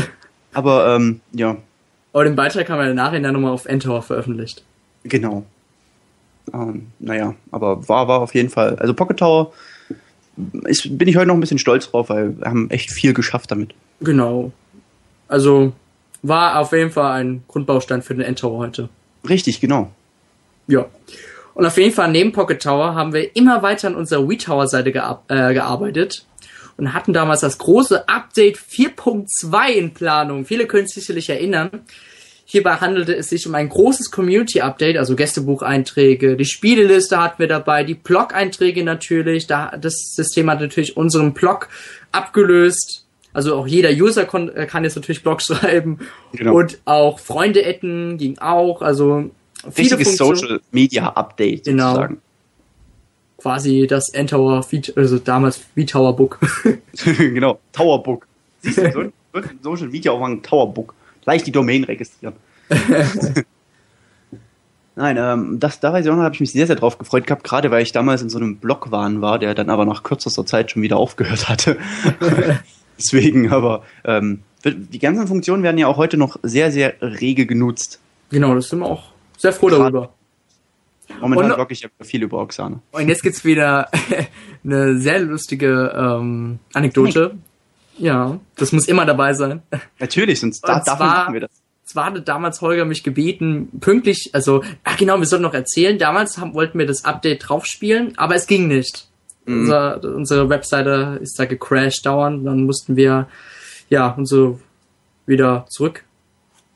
Aber ähm, ja, Aber den Beitrag haben wir nachher dann nochmal auf Endtower veröffentlicht. genau. Ähm, naja, aber war, war auf jeden Fall. Also Pocket Tower ist, bin ich heute noch ein bisschen stolz drauf, weil wir haben echt viel geschafft damit. Genau. Also war auf jeden Fall ein Grundbaustein für den Endtower heute. Richtig, genau. Ja. Und auf jeden Fall neben Pocket Tower haben wir immer weiter an unserer WeTower-Seite gear äh, gearbeitet und hatten damals das große Update 4.2 in Planung. Viele können sich sicherlich erinnern. Hierbei handelte es sich um ein großes Community-Update, also Gästebucheinträge, die Spieleliste hatten wir dabei, die Blog-Einträge natürlich. Da, das System hat natürlich unseren Blog abgelöst. Also auch jeder User äh, kann jetzt natürlich Blog schreiben. Genau. Und auch Freunde adden ging auch. Also viele Richtiges. Social Media Update Genau. sozusagen. Quasi das Endtower, Feat- also damals V-Tower Book. genau. Towerbook. Siehst du, so ein so ein Social Media auch mal ein Towerbook. Gleich die Domain registrieren. Nein, ähm, das, da weiß ich auch noch, habe ich mich sehr, sehr drauf gefreut gehabt, gerade weil ich damals in so einem Blogwahn war, der dann aber nach kürzester Zeit schon wieder aufgehört hatte. Deswegen, aber ähm, die ganzen Funktionen werden ja auch heute noch sehr, sehr rege genutzt. genau, das sind wir auch sehr froh Gerade- darüber. Momentan blogge ich ja viel über Oxane. Und jetzt gibt's wieder eine sehr lustige ähm, Anekdote. Ja, das muss immer dabei sein. Natürlich, sonst da, zwar- machen wir das. Zwar hatte damals Holger mich gebeten, pünktlich, also, ach genau, wir sollten noch erzählen, damals haben, wollten wir das Update draufspielen, aber es ging nicht. Mhm. Unser, unsere Webseite ist da gecrashed dauernd, dann mussten wir, ja, und so wieder zurück,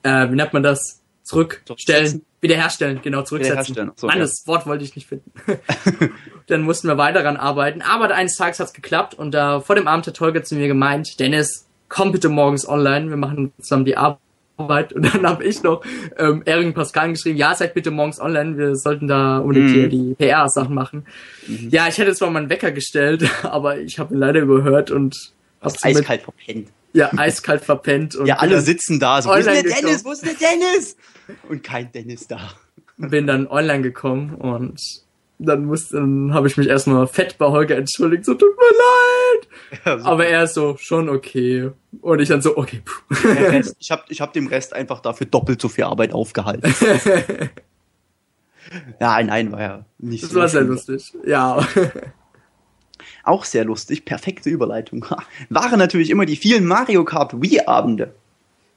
äh, wie nennt man das? Zurückstellen, wiederherstellen, genau, zurücksetzen. Wiederherstellen, so, Mann, ja. das Wort wollte ich nicht finden. dann mussten wir weiter daran arbeiten, aber eines Tages hat's geklappt und da vor dem Abend hat Holger zu mir gemeint, Dennis, komm bitte morgens online, wir machen zusammen die Arbeit. Und dann habe ich noch ähm, Erik und Pascal geschrieben, ja, seid bitte morgens online, wir sollten da unbedingt Mhm. hier die PR-Sachen machen. Ja, ich hätte zwar meinen Wecker gestellt, aber ich habe ihn leider überhört und Hast eiskalt verpennt. ja, eiskalt verpennt. Und Ja, alle sitzen da so, wo ist der Dennis, gekommen. wo ist der Dennis? Und kein Dennis da. bin dann online gekommen und dann musste, dann habe ich mich erstmal fett bei Holger entschuldigt, so tut mir leid. Ja. Aber er ist so, schon okay. Und ich dann so, okay, Rest, ich habe ich hab dem Rest einfach dafür doppelt so viel Arbeit aufgehalten. ja, nein, war ja nicht Das so war sehr lustig. Ja. Auch sehr lustig, perfekte Überleitung. Waren natürlich immer die vielen Mario Kart Wii-Abende.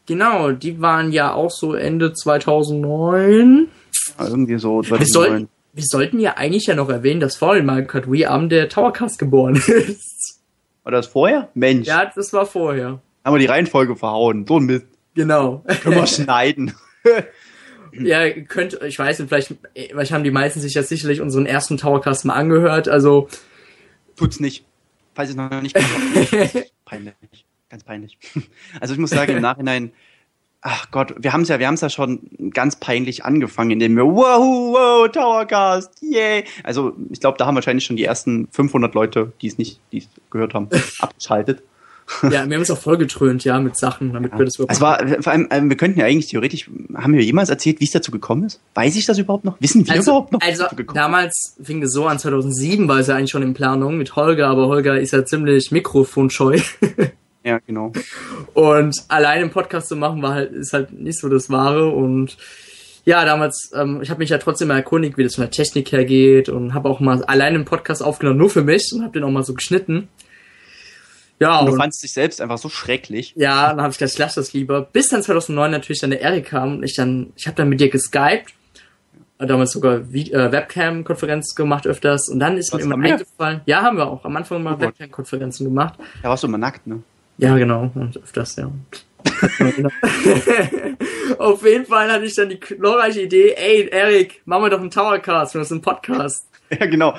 Genau, die waren ja auch so Ende 2009. Also irgendwie so Wir 2009. sollten, wir sollten ja eigentlich ja noch erwähnen, dass vor dem Mario Kart Wii Abend der Towercast geboren ist. War das vorher? Mensch, ja, das war vorher. haben wir die Reihenfolge verhauen. So ein Mist. Genau. Können wir schneiden. ja, könnt, ich weiß nicht, vielleicht, vielleicht haben die meisten sich ja sicherlich unseren ersten Towercast mal angehört, also, Tut's nicht. Falls ich noch nicht. Peinlich. Ganz peinlich. Also ich muss sagen, im Nachhinein, ach Gott, wir haben es ja, wir haben es ja schon ganz peinlich angefangen, indem wir, wow, wow, Towercast, yay. Also ich glaube, da haben wahrscheinlich schon die ersten 500 Leute, die es nicht, die es gehört haben, abgeschaltet. Ja, wir haben es auch vollgetrönt, ja, mit Sachen, damit Ja. wir das Es war, vor allem, ähm, wir könnten ja eigentlich theoretisch, haben wir jemals erzählt, wie es dazu gekommen ist? Weiß ich das überhaupt noch? Wissen wir also, überhaupt noch, also damals fing es so an, 2007 war es ja eigentlich schon in Planung mit Holger, aber Holger ist ja ziemlich mikrofonscheu. Ja, genau. Und allein im Podcast zu machen war halt, ist halt nicht so das Wahre. Und ja, damals, ähm, ich habe mich ja trotzdem mal erkundigt, wie das von der Technik her geht und habe auch mal allein einen Podcast aufgenommen, nur für mich und habe den auch mal so geschnitten. Ja, Und du und, fandst dich selbst einfach so schrecklich. ja, dann habe ich gedacht, ich lasse das lieber. Bis dann 2009 natürlich dann der Erik kam und ich dann, ich habe dann mit dir geskypt. Äh, Damals sogar Vi- äh, Webcam-Konferenz gemacht öfters und dann ist Was, mir immer wir? eingefallen. Ja, haben wir auch am Anfang mal Oh. Webcam-Konferenzen gemacht. Da warst du immer nackt, ne? Ja, genau. Und öfters, ja. Auf jeden Fall hatte ich dann die glorreiche Idee, ey, Erik, machen wir doch einen Towercast, das ist ein Podcast. Ja, genau.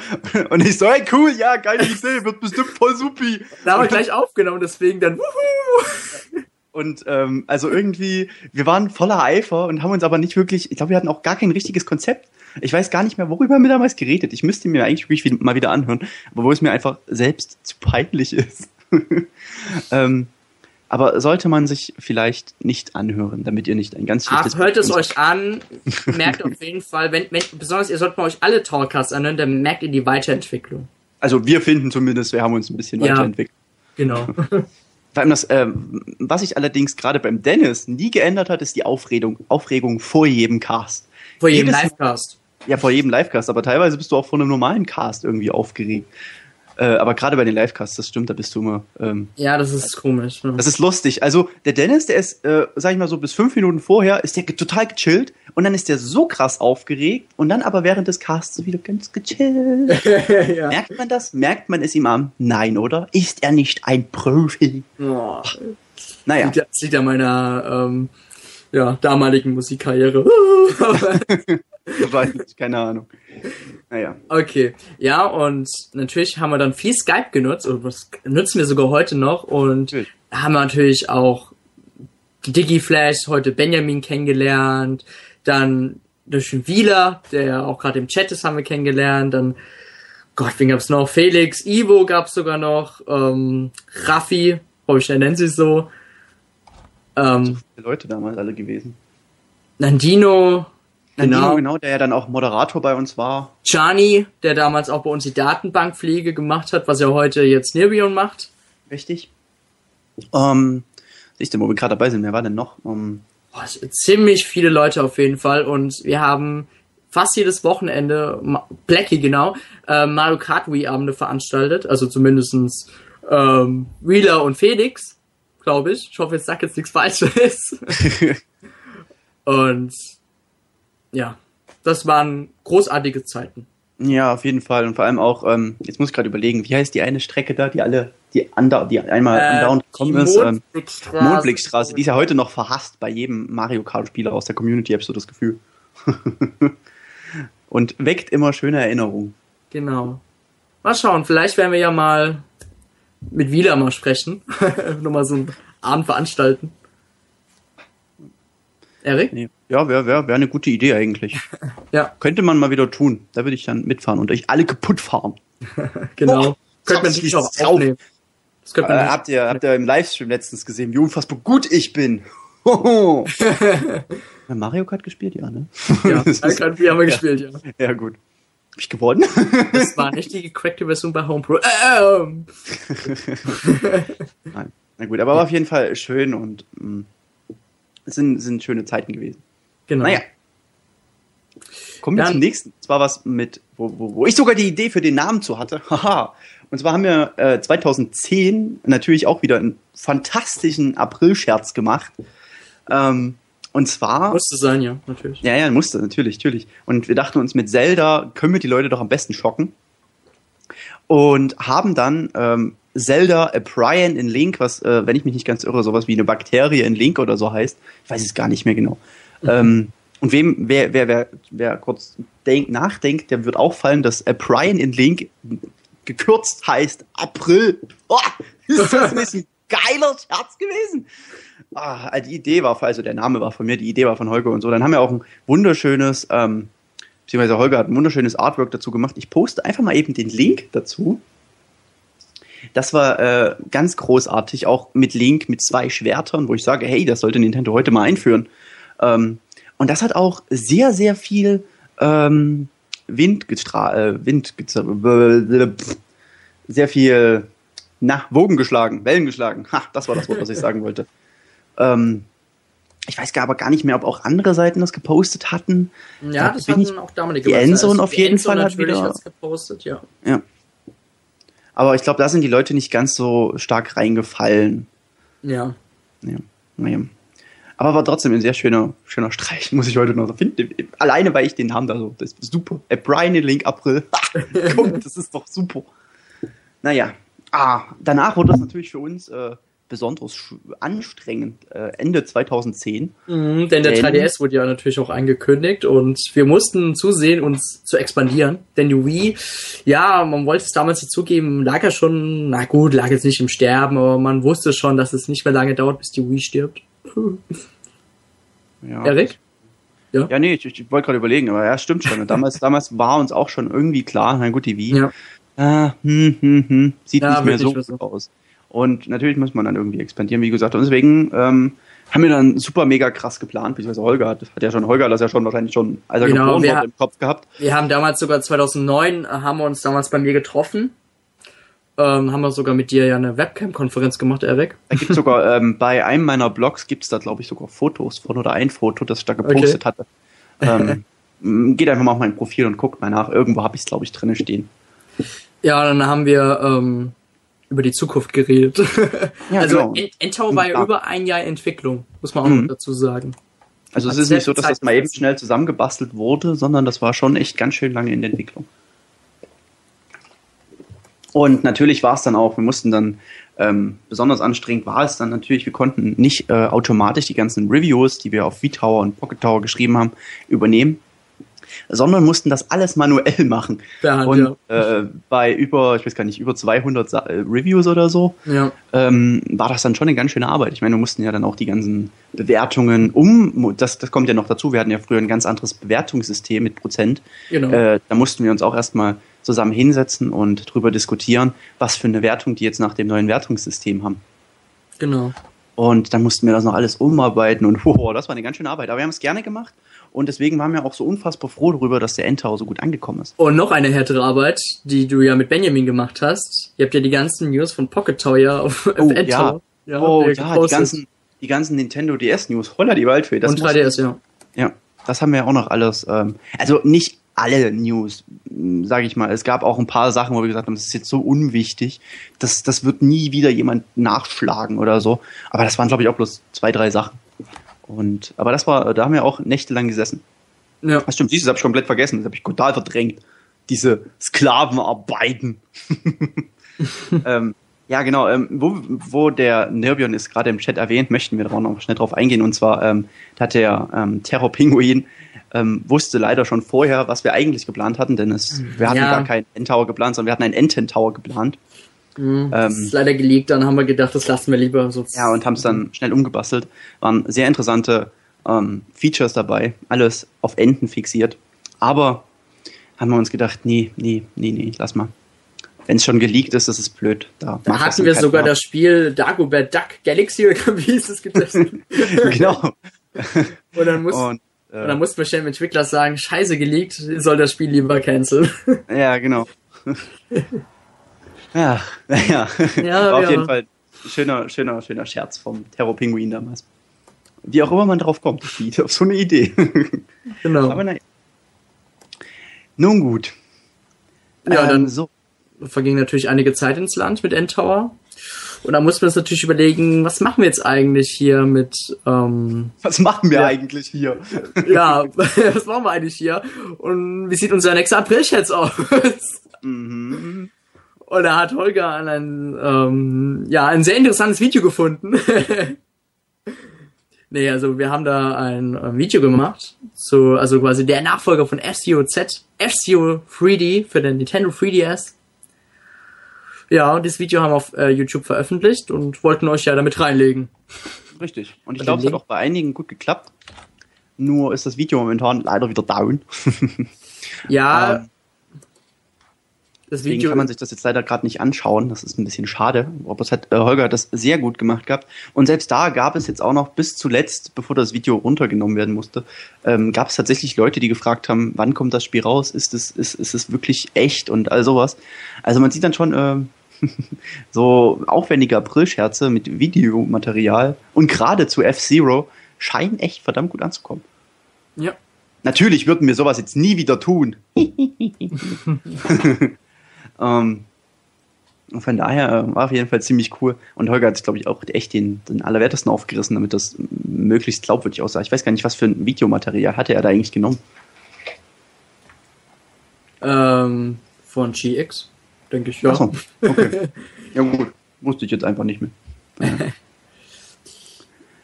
Und ich so, hey, cool, ja, geile Idee, wird bestimmt voll supi. Da haben wir gleich aufgenommen, deswegen dann, wuhu! Und ähm, also irgendwie, wir waren voller Eifer und haben uns aber nicht wirklich, ich glaube, wir hatten auch gar kein richtiges Konzept. Ich weiß gar nicht mehr, worüber haben wir damals geredet. Ich müsste mir eigentlich wirklich mal wieder anhören, aber wo es mir einfach selbst zu peinlich ist. ähm, aber sollte man sich vielleicht nicht anhören, damit ihr nicht ein ganz Ach, schlechtes hört es euch an, merkt auf jeden Fall, wenn, wenn, besonders ihr sollt mal euch alle Towercasts anhören, dann merkt ihr die Weiterentwicklung. Also wir finden zumindest, wir haben uns ein bisschen Ja. weiterentwickelt. Genau. Vor allem das, ähm, was sich allerdings gerade beim Dennis nie geändert hat, ist die Aufregung, Aufregung vor jedem Cast. Vor jedem Livecast. Ja, vor jedem Livecast, aber teilweise bist du auch vor einem normalen Cast irgendwie aufgeregt. Äh, aber gerade bei den Livecasts, das stimmt, da bist du immer. Ähm, Ja, das ist komisch. Ne? das ist lustig. Also der Dennis, der ist, äh, sag ich mal so, bis fünf Minuten vorher ist der total gechillt und dann ist der so krass aufgeregt und dann aber während des Casts wieder ganz gechillt. ja. Merkt man das? Merkt man es ihm an? Nein, oder? Ist er nicht ein Profi? Oh, Naja. Das liegt an meiner ähm, ja, damaligen Musikkarriere. Weiß nicht, keine Ahnung. Naja. okay, ja, und natürlich haben wir dann viel Skype genutzt, und was nutzen wir sogar heute noch. Und Natürlich. haben wir natürlich auch Digiflash, heute Benjamin kennengelernt, dann durch den Wieler, der ja auch gerade im Chat ist, haben wir kennengelernt, dann Gott, wen gab's noch? Felix, Ivo gab's sogar noch, ähm, Raffi, oh, ich nenne sie so, ähm, Die Leute damals alle gewesen. Nandino, genau, genau, der ja dann auch Moderator bei uns war. Chani, der damals auch bei uns die Datenbankpflege gemacht hat, was ja heute jetzt Nirbion macht. Richtig. Ähm, siehst du, wo wir gerade dabei sind, wer war denn noch? Ähm, Boah, ziemlich viele Leute auf jeden Fall und wir haben fast jedes Wochenende, Blackie genau, äh, Mario Kart Wii Abende veranstaltet, also zumindestens ähm, Wheeler und Felix, glaube ich. Ich hoffe, jetzt sag jetzt nichts Falsches. und ja, das waren großartige Zeiten. ja, auf jeden Fall. Und vor allem auch, ähm, jetzt muss ich gerade überlegen, wie heißt die eine Strecke da, die alle, die, andau die einmal andauernd gekommen ist? Ähm, Mondblickstraße. Mondblickstraße, die ist ja heute noch verhasst bei jedem Mario Kart-Spieler aus der Community, hab ich so das Gefühl. Und weckt immer schöne Erinnerungen. Genau. Mal schauen, vielleicht werden wir ja mal mit Wieler mal sprechen. Nochmal so einen Abend veranstalten. Erik? Nee. Ja, wäre wär, wär eine gute Idee eigentlich. Ja, Könnte man mal wieder tun. Da würde ich dann mitfahren und euch alle kaputt fahren. genau. Oh, könnte man natürlich auch aufnehmen. Das könnte Äh, man habt, ihr, habt ihr im Livestream letztens gesehen, wie unfassbar gut ich bin? Hoho. Hat Mario Kart gespielt, ja, ne? ja, ist, Kart, haben wir gespielt, ja. ja, gut. Hab ich gewonnen? Das war nicht die gecrackte Version bei HomePro. Ähm. Nein. Na gut, aber war auf jeden Fall schön und mh, es sind, sind schöne Zeiten gewesen. Genau. Naja. Kommen wir Dann- zum nächsten. Zwar was mit, wo, wo, wo ich sogar die Idee für den Namen zu hatte. Haha. Und zwar haben wir äh, 2010 natürlich auch wieder einen fantastischen April-Scherz gemacht. Ähm, und zwar. Musste sein, ja, natürlich. Ja, ja, musste, natürlich, natürlich. Und wir dachten uns, mit Zelda können wir die Leute doch am besten schocken. Und haben dann ähm, Zelda Brian in Link, was, äh, wenn ich mich nicht ganz irre, sowas wie eine Bakterie in Link oder so heißt. Ich weiß es gar nicht mehr genau. Ähm, und wem, wer, wer, wer, wer kurz denk, nachdenkt, der wird auffallen, dass Brian in Link gekürzt heißt April. Oh, ist das nicht ein geiler Scherz gewesen? Ah, die Idee war, also der Name war von mir, die Idee war von Holger und so. Dann haben wir auch ein wunderschönes, ähm, beziehungsweise Holger hat ein wunderschönes Artwork dazu gemacht. Ich poste einfach mal eben den Link dazu. Das war äh, ganz großartig, auch mit Link mit zwei Schwertern, wo ich sage, hey, das sollte Nintendo heute mal einführen. Ähm, und das hat auch sehr, sehr viel ähm, Wind gestrahlt, äh, Wind sehr viel, na, Wogen geschlagen, Wellen geschlagen. Ha, das war das Wort, was ich sagen wollte. Ähm, ich weiß aber gar nicht mehr, ob auch andere Seiten das gepostet hatten. Ja, da das hatten auch damalige Die Endzone auf jeden Fall hat wieder gepostet, ja. Ja. Aber ich glaube, da sind die Leute nicht ganz so stark reingefallen. Ja. Ja. Naja. Aber war trotzdem ein sehr schöner, schöner Streich, muss ich heute noch finden. Alleine, weil ich den haben, also das ist super. A Brian Link April. Komm, das ist doch super. Naja. Ah, danach wurde das natürlich für uns äh, besonders anstrengend. Äh, Ende 2010. Mhm, denn der 3DS wurde ja natürlich auch angekündigt und wir mussten zusehen, uns zu expandieren. Denn die Wii, ja, man wollte es damals nicht zugeben, lag ja schon, na gut, lag jetzt nicht im Sterben, aber man wusste schon, dass es nicht mehr lange dauert, bis die Wii stirbt. Ja, Erik? Ja? ja, nee, ich, ich wollte gerade überlegen, aber ja, stimmt schon. damals, damals war uns auch schon irgendwie klar, na gut, die Wii. Ja. Äh, hm, hm, hm, sieht ja, nicht mehr so gut aus. Und natürlich muss man dann irgendwie expandieren, wie gesagt. Und deswegen ähm, haben wir dann super mega krass geplant, beziehungsweise Holger hat, hat ja schon, Holger das ja schon wahrscheinlich schon, als er genau, geboren wurde, im Kopf gehabt. Wir haben damals sogar 2009, äh, haben wir uns damals bei mir getroffen. Ähm, haben wir sogar mit dir ja eine Webcam-Konferenz gemacht, Erik. Da gibt sogar, ähm, bei einem meiner Blogs gibt es da, glaube ich, sogar Fotos von oder ein Foto, das ich da gepostet okay. hatte. Ähm, geht einfach mal auf mein Profil und guckt mal nach. Irgendwo habe ich es, glaube ich, drinne stehen. Ja, dann haben wir ähm, über die Zukunft geredet. Ja, also genau. Entau war ja über ein Jahr Entwicklung, muss man auch mhm. noch dazu sagen. Also es ist nicht so, dass Zeit das mal eben schnell zusammengebastelt wurde, sondern das war schon echt ganz schön lange in der Entwicklung. Und natürlich war es dann auch, wir mussten dann, ähm, besonders anstrengend war es dann natürlich, wir konnten nicht äh, automatisch die ganzen Reviews, die wir auf V-Tower und Pocket Tower geschrieben haben, übernehmen sondern mussten das alles manuell machen. Hand, und ja. äh, bei über, ich weiß gar nicht, über 200 Sa äh, Reviews oder so, ja. ähm, war das dann schon eine ganz schöne Arbeit. Ich meine, wir mussten ja dann auch die ganzen Bewertungen um, das, das kommt ja noch dazu, wir hatten ja früher ein ganz anderes Bewertungssystem mit Prozent. Genau. Äh, da mussten wir uns auch erstmal zusammen hinsetzen und drüber diskutieren, was für eine Wertung die jetzt nach dem neuen Wertungssystem haben. Genau. Und dann mussten wir das noch alles umarbeiten und wow, das war eine ganz schöne Arbeit. Aber wir haben es gerne gemacht und deswegen waren wir auch so unfassbar froh darüber, dass der Endtower so gut angekommen ist. Und noch eine härtere Arbeit, die du ja mit Benjamin gemacht hast. Ihr habt ja die ganzen News von Pocket Tower auf, oh, Endtower. Ja. ja oh ja, die ganzen, die ganzen Nintendo DS News. Holla die Waldfee. Das Und 3DS, ja. Ja, das haben wir ja auch noch alles. Ähm, also nicht alle News, sage ich mal. Es gab auch ein paar Sachen, wo wir gesagt haben, das ist jetzt so unwichtig, das, das wird nie wieder jemand nachschlagen oder so. Aber das waren, glaube ich, auch bloß zwei, drei Sachen. Und, aber das war, da haben wir auch nächtelang gesessen. Ja. Das stimmt, dieses habe ich komplett vergessen. Das habe ich total verdrängt. Diese Sklavenarbeiten. ähm, ja, genau. Ähm, wo, wo der Nervion ist gerade im Chat erwähnt, möchten wir da noch schnell drauf eingehen. Und zwar ähm, hat der ähm, Terror Pinguin ähm, wusste leider schon vorher, was wir eigentlich geplant hatten, denn es, wir hatten ja. gar keinen Endtower geplant, sondern wir hatten einen Enten-Tower geplant. Mhm, das ähm, ist leider gelegt, dann haben wir gedacht, das lassen wir lieber so. Ja, und haben es dann schnell umgebastelt. Waren sehr interessante ähm, Features dabei, alles auf Enden fixiert. Aber haben wir uns gedacht, nee, nee, nee, nee, lass mal. Wenn es schon geleakt ist, das ist blöd. Da, da hatten wir sogar das Spiel Dagobert Duck Galaxy oder wie hieß es genau. und dann muss, und, äh, und dann mussten wir schnell mit Entwickler sagen, scheiße geleakt, soll das Spiel lieber canceln. ja, genau. Ja, naja. Ja, War auf ja. jeden Fall ein schöner, schöner, schöner Scherz vom Terror-Pinguin damals. Wie auch immer man drauf kommt, auf so eine Idee. Genau. Aber naja. Nun gut. Ja, ähm, dann so. verging natürlich einige Zeit ins Land mit Endtower. Und da mussten wir uns natürlich überlegen, was machen wir jetzt eigentlich hier mit. Ähm, was machen wir ja, eigentlich hier? ja, was machen wir eigentlich hier? Und wie sieht unser nächster April jetzt aus? Mhm. Und da hat Holger ein, ähm, ja, ein sehr interessantes Video gefunden. nee, also wir haben da ein, ein Video gemacht, zu, also quasi der Nachfolger von FCO Z, FCO 3D für den Nintendo 3DS. Ja, und das Video haben wir auf äh, YouTube veröffentlicht und wollten euch ja damit reinlegen. Richtig. Und ich glaube, es hat auch bei einigen gut geklappt. Nur ist das Video momentan leider wieder down. ja, ähm, Deswegen Video kann man sich das jetzt leider gerade nicht anschauen. Das ist ein bisschen schade. Aber es hat, äh, Holger hat das sehr gut gemacht gehabt. Und selbst da gab es jetzt auch noch bis zuletzt, bevor das Video runtergenommen werden musste, ähm, gab es tatsächlich Leute, die gefragt haben, wann kommt das Spiel raus? Ist es, ist, ist es wirklich echt und all sowas. Also man sieht dann schon äh, so aufwendige Aprilscherze mit Videomaterial und gerade zu F-Zero scheinen echt verdammt gut anzukommen. Ja. Natürlich würden wir sowas jetzt nie wieder tun. Ähm, von daher äh, war auf jeden Fall ziemlich cool. Und Holger hat, glaube ich, auch echt den, den Allerwertesten aufgerissen, damit das möglichst glaubwürdig aussah. Ich weiß gar nicht, was für ein Videomaterial hatte er da eigentlich genommen. Ähm, von GX, denke ich, ja. Achso, okay. ja gut, wusste ich jetzt einfach nicht mehr.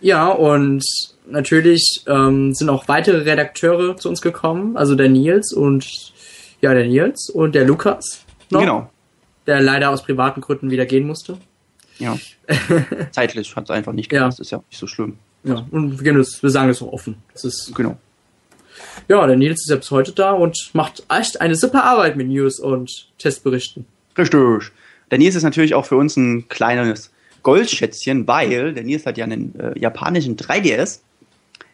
ja, und natürlich ähm, sind auch weitere Redakteure zu uns gekommen, also der Nils und ja, der Nils und der Lukas noch. Genau. Der leider aus privaten Gründen wieder gehen musste. Ja. Zeitlich hat es einfach nicht gepasst, ja. ist ja nicht so schlimm. Ja, und wir, wir sagen es auch offen. Das ist genau. Ja, der Nils ist ja bis heute da und macht echt eine super Arbeit mit News und Testberichten. Richtig. Der Nils ist natürlich auch für uns ein kleines Goldschätzchen, weil der Nils hat ja einen äh, japanischen 3DS,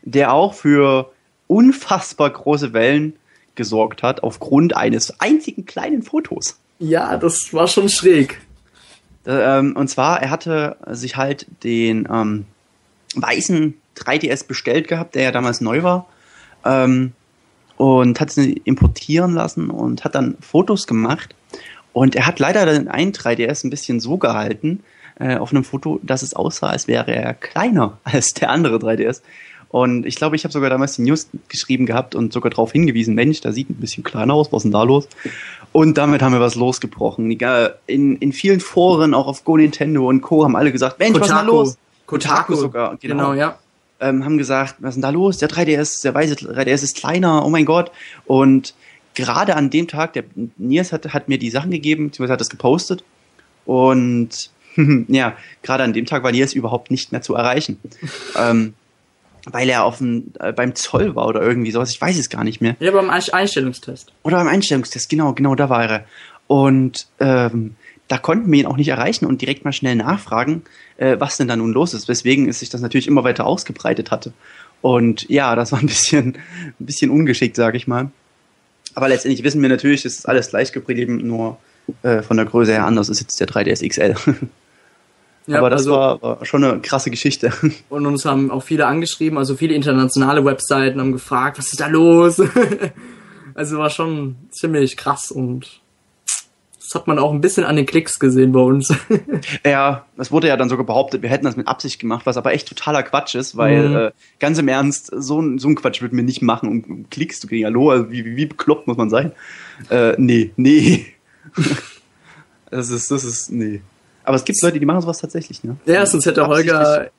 der auch für unfassbar große Wellen gesorgt hat, aufgrund eines einzigen kleinen Fotos. Ja, das war schon schräg. Ähm, und zwar, er hatte sich halt den ähm, weißen 3DS bestellt gehabt, der ja damals neu war. Ähm, und hat sie importieren lassen und hat dann Fotos gemacht. Und er hat leider den einen 3DS ein bisschen so gehalten äh, auf einem Foto, dass es aussah, als wäre er kleiner als der andere 3DS. Und ich glaube, ich habe sogar damals die News geschrieben gehabt und sogar darauf hingewiesen, Mensch, da sieht ein bisschen kleiner aus, was ist denn da los? Und damit haben wir was losgebrochen. In, in vielen Foren, auch auf Go Nintendo und Co. haben alle gesagt, Mensch, Kotaku. was ist da los? Kotaku, Kotaku sogar, genau, genau ja. Ähm, haben gesagt, was ist denn da los? Der 3DS, der weiße 3DS ist kleiner, oh mein Gott. Und gerade an dem Tag, der Nils hat, hat mir die Sachen gegeben, beziehungsweise hat das gepostet. Und ja, gerade an dem Tag war Nils überhaupt nicht mehr zu erreichen. ähm, weil er auf dem, äh, beim Zoll war oder irgendwie sowas, ich weiß es gar nicht mehr. Ja, beim Einstellungstest. Oder beim Einstellungstest, genau, genau, da war er. Und ähm, da konnten wir ihn auch nicht erreichen und direkt mal schnell nachfragen, äh, was denn da nun los ist, weswegen es sich das natürlich immer weiter ausgebreitet hatte. Und ja, das war ein bisschen, ein bisschen ungeschickt, sag ich mal. Aber letztendlich wissen wir natürlich, es ist alles gleich geblieben, nur äh, von der Größe her anders ist jetzt der 3DS XL. Ja, Aber das also, war, war, schon eine krasse Geschichte. Und uns haben auch viele angeschrieben, also viele internationale Webseiten haben gefragt, was ist da los? also war schon ziemlich krass und das hat man auch ein bisschen an den Klicks gesehen bei uns. ja, es wurde ja dann sogar behauptet, wir hätten das mit Absicht gemacht, was aber echt totaler Quatsch ist, weil mhm. äh, ganz im Ernst, so, so ein Quatsch würden wir nicht machen, um Klicks zu kriegen. Hallo, also wie, wie, wie bekloppt muss man sein? Äh, nee, nee. das ist, das ist, nee. Aber es gibt Leute, die machen sowas tatsächlich, ne? Ja, sonst hätte Holger,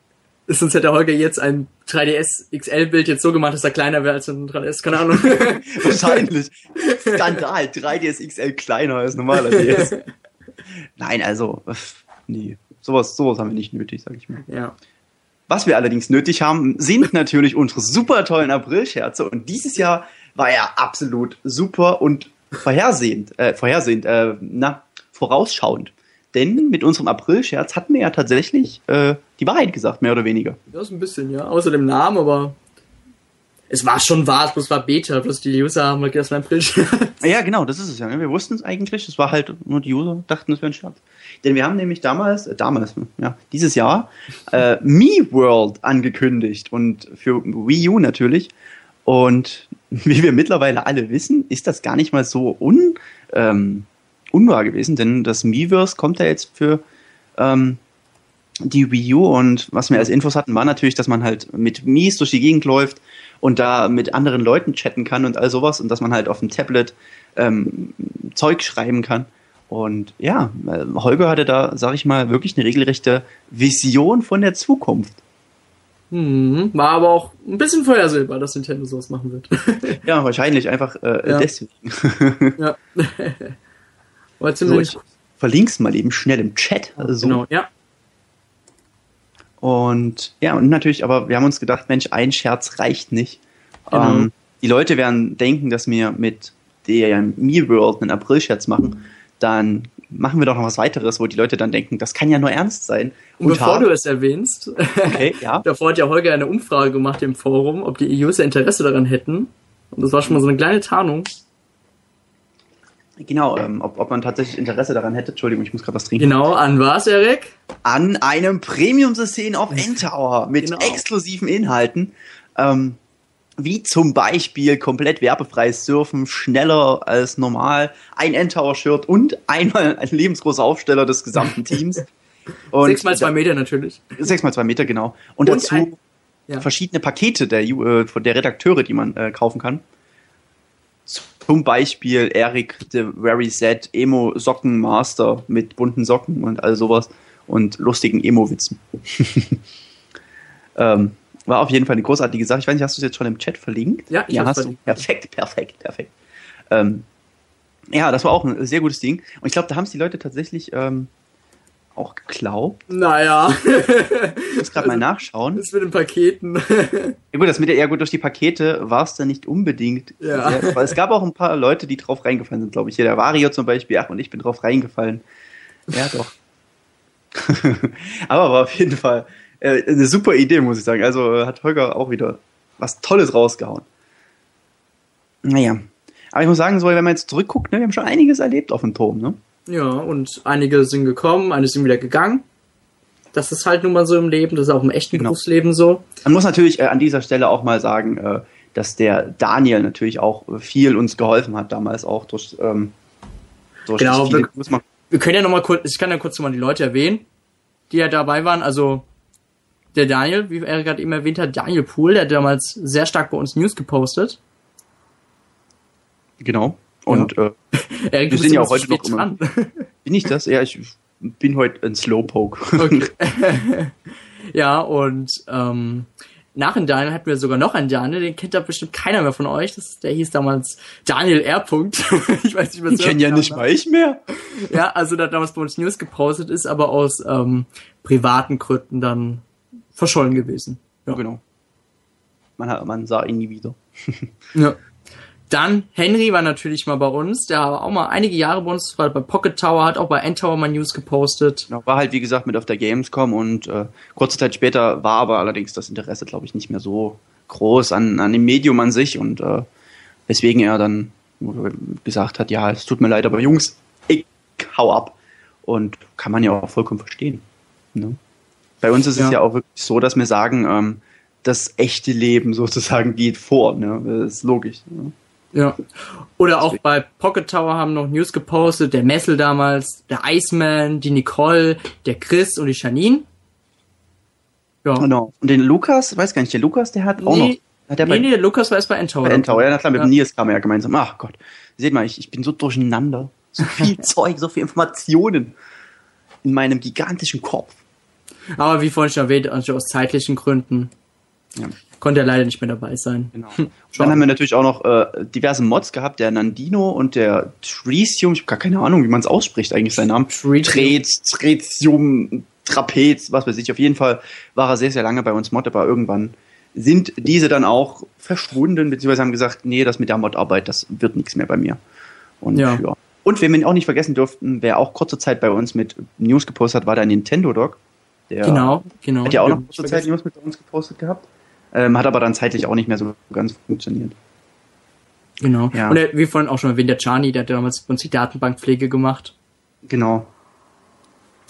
sonst hätte Holger jetzt ein 3DS XL-Bild jetzt so gemacht, dass er kleiner wäre als ein 3DS, keine Ahnung. Wahrscheinlich. Skandal, 3DS XL kleiner als normaler DS. Nein, also, nee. Sowas, sowas haben wir nicht nötig, sag ich mal. Ja. Was wir allerdings nötig haben, sind natürlich unsere super tollen Aprilscherze. Und dieses Jahr war ja absolut super und vorhersehend, äh, vorhersehend, äh, na, vorausschauend. Denn mit unserem April-Scherz hatten wir ja tatsächlich äh, die Wahrheit gesagt, mehr oder weniger. Ja, ist ein bisschen, ja. Außer dem Namen, aber es war schon wahr, es war Beta, bloß die User haben halt erst mein April-Scherz. Ja, genau, das ist es ja. Ne? Wir wussten es eigentlich, es war halt nur die User, dachten, es wäre ein Scherz. Denn wir haben nämlich damals, äh, damals, ja, dieses Jahr, äh, Me World angekündigt und für Wii U natürlich. Und wie wir mittlerweile alle wissen, ist das gar nicht mal so un, ähm, unwahr gewesen, denn das Miiverse kommt ja jetzt für ähm, die Wii U und was wir als Infos hatten, war natürlich, dass man halt mit Mies durch die Gegend läuft und da mit anderen Leuten chatten kann und all sowas und dass man halt auf dem Tablet ähm, Zeug schreiben kann. Und ja, äh, Holger hatte da, sag ich mal, wirklich eine regelrechte Vision von der Zukunft. Hm, war aber auch ein bisschen vorhersehbar, dass Nintendo sowas machen wird. ja, wahrscheinlich einfach äh, ja. deswegen. ja. War ziemlich. So, ich verlink's mal eben schnell im Chat. Also. Genau, ja. Und ja, und natürlich, aber wir haben uns gedacht, Mensch, ein Scherz reicht nicht. Genau. Ähm, die Leute werden denken, dass wir mit der Mi World einen April-Scherz machen. dann machen wir doch noch was weiteres, wo die Leute dann denken, das kann ja nur ernst sein. Und, bevor haben, du es erwähnst, okay, ja. davor hat ja Holger eine Umfrage gemacht im Forum, ob die User Interesse daran hätten. Und das war schon mal so eine kleine Tarnung. Genau, ähm, ob, ob man tatsächlich Interesse daran hätte. Entschuldigung, ich muss gerade was trinken. Genau, an was, Erik? An einem Premium-System auf Endtower mit genau. exklusiven Inhalten. Ähm, wie zum Beispiel komplett werbefreies Surfen, schneller als normal, ein Endtower-Shirt und einmal ein lebensgroßer Aufsteller des gesamten Teams. Und sechs mal zwei Meter natürlich. Sechs mal zwei Meter, genau. Und, und dazu ein, ja. verschiedene Pakete der, äh, der Redakteure, die man äh, kaufen kann. Zum Beispiel Eric the Very Sad Emo Socken Master mit bunten Socken und all sowas und lustigen Emo-Witzen. ähm, war auf jeden Fall eine großartige Sache. Ich weiß nicht, hast du es jetzt schon im Chat verlinkt? Ja, ich ja, hast verlinkt. du. Perfekt, perfekt, perfekt. Ähm, ja, das war auch ein sehr gutes Ding. Und ich glaube, da haben es die Leute tatsächlich ähm, auch geglaubt. Naja. ich muss gerade mal nachschauen. Das mit den Paketen. ja gut, das mit der, ja gut, durch die Pakete war es dann nicht unbedingt. Ja. Sehr, weil es gab auch ein paar Leute, die drauf reingefallen sind, glaube ich. Hier der Vario zum Beispiel, ach, und ich bin drauf reingefallen. Ja, doch. Aber war auf jeden Fall äh, eine super Idee, muss ich sagen. Also äh, hat Holger auch wieder was Tolles rausgehauen. Naja. Aber ich muss sagen, so, wenn man jetzt zurückguckt, ne, wir haben schon einiges erlebt auf dem Turm, ne? Ja, und einige sind gekommen, einige sind wieder gegangen. Das ist halt nun mal so im Leben, das ist auch im echten genau. Berufsleben so. Man muss natürlich äh, an dieser Stelle auch mal sagen, äh, dass der Daniel natürlich auch viel uns geholfen hat, damals auch durch, ähm, durch genau, wir, wir, können ja nochmal kurz, ich kann ja kurz nochmal die Leute erwähnen, die ja dabei waren. Also der Daniel, wie er gerade eben erwähnt hat, Daniel Pool, der hat damals sehr stark bei uns News gepostet. Genau. Und ja. äh, wir sind ja auch heute noch immer. Dran. Bin ich das? Ja, ich bin heute ein Slowpoke. Okay. ja, und ähm, nach dem Daniel hatten wir sogar noch einen Daniel, den kennt da bestimmt keiner mehr von euch. Das, der hieß damals Daniel R. ich weiß nicht, was Ich kenne ja nicht mal ich mehr. Ja, also der hat damals bei uns News gepostet, ist aber aus ähm, privaten Gründen dann verschollen gewesen. Ja, genau. Man, hat, man sah ihn nie wieder. ja. Dann Henry war natürlich mal bei uns, der war auch mal einige Jahre bei uns, war bei Pocket Tower, hat auch bei End Tower mal News gepostet. Genau, war halt wie gesagt mit auf der Gamescom und äh, kurze Zeit später war aber allerdings das Interesse, glaube ich, nicht mehr so groß an, an dem Medium an sich und äh, weswegen er dann gesagt hat, ja, es tut mir leid, aber Jungs, ich hau ab. Und kann man ja auch vollkommen verstehen. Ne? Bei uns ist ja. es ja auch wirklich so, dass wir sagen, ähm, das echte Leben sozusagen geht vor. Ne? Das ist logisch. Ne? Ja. Oder auch bei Pocket Tower haben noch News gepostet, der Messel damals, der Iceman, die Nicole, der Chris und die Janine. Ja. Genau. Und den Lukas, weiß gar nicht, der Lukas, der hat auch nee, noch. Hat der nee, bei, nee, der Lukas war erst bei Endtower. Bei Endtower, ja, na klar, mit ja. Nils kam er ja gemeinsam. Ach Gott. Seht mal, ich, ich bin so durcheinander. So viel Zeug, so viel Informationen in meinem gigantischen Kopf. Aber wie vorhin schon erwähnt, also aus zeitlichen Gründen ja. Konnte er leider nicht mehr dabei sein. Genau. Dann haben wir natürlich auch noch äh, diverse Mods gehabt, der Nandino und der Tresium, ich habe gar keine Ahnung, wie man es ausspricht, eigentlich sein Name. Trez, Trapez, was weiß ich. Auf jeden Fall war er sehr, sehr lange bei uns Mod, aber irgendwann sind diese dann auch verschwunden, beziehungsweise haben gesagt, nee, das mit der Mod-Arbeit, das wird nichts mehr bei mir. Und ja. ja. Und wen wir auch nicht vergessen durften, wer auch kurze Zeit bei uns mit News gepostet hat, war der Nintendo Dog. Der genau, genau. Hat ja auch noch kurze Zeit News mit uns gepostet gehabt. Ähm, hat aber dann zeitlich auch nicht mehr so ganz funktioniert. Genau. Ja. Und er, wie vorhin auch schon erwähnt, der Chani, der hat damals bei uns die Datenbankpflege gemacht. Genau.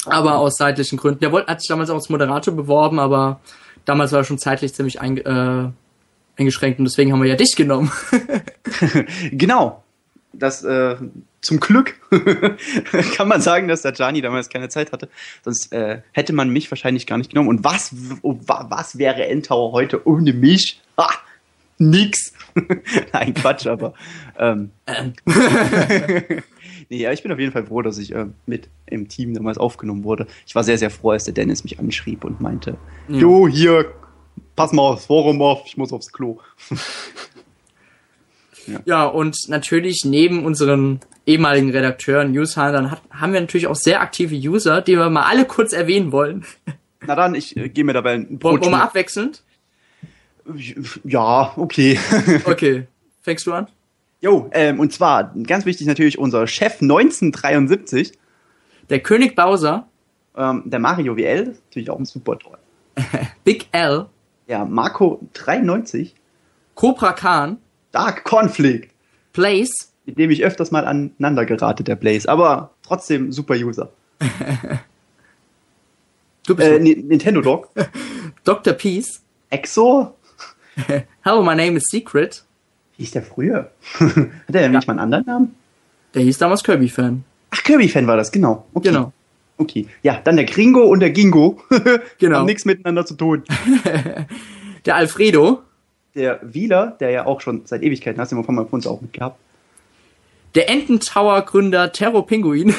Aber aus zeitlichen Gründen. Der wollte, hat sich damals auch als Moderator beworben, aber damals war er schon zeitlich ziemlich ein, äh, eingeschränkt und deswegen haben wir ja dich genommen. genau. Das äh, zum Glück kann man sagen, dass der Gianni damals keine Zeit hatte. Sonst äh, hätte man mich wahrscheinlich gar nicht genommen. Und was, was wäre Endtower heute ohne mich? Ha, nix. Nein, Quatsch, aber. Ähm, nee, ja, ich bin auf jeden Fall froh, dass ich äh, mit im Team damals aufgenommen wurde. Ich war sehr, sehr froh, als der Dennis mich anschrieb und meinte. Jo, hier, pass mal aufs Forum auf, ich muss aufs Klo. Ja. ja, und natürlich neben unseren ehemaligen Redakteuren, Newshandlern, haben wir natürlich auch sehr aktive User, die wir mal alle kurz erwähnen wollen. Na dann, ich äh, gehe mir dabei ein Brot. Wollen wir mal abwechselnd? Ja, okay. okay. Fängst du an? Jo, ähm, und zwar ganz wichtig natürlich unser Chef 1973, Der König Bowser, ähm, der Mario WL, natürlich auch ein super toll. Big L, Ja, Marco 93, Cobra Khan, Dark Conflict, Blaze, mit dem ich öfters mal aneinander gerate, der Blaze, aber trotzdem super User. du bist Äh, Ni- Nintendo Dog, Dr. Peace, Exo, Hello, my name is Secret. wie hieß der früher? Hat der nicht mal einen anderen Namen? Der hieß damals Kirby-Fan. Ach, Kirby-Fan war das, genau. Okay. Genau. Okay. Ja, dann der Gringo und der Gingo. Genau. Haben nichts miteinander zu tun. Der Alfredo, Der Wieler, der ja auch schon seit Ewigkeiten, hast du immer von meinem uns auch mitgehabt. der Ententower-Gründer Terro Pinguin,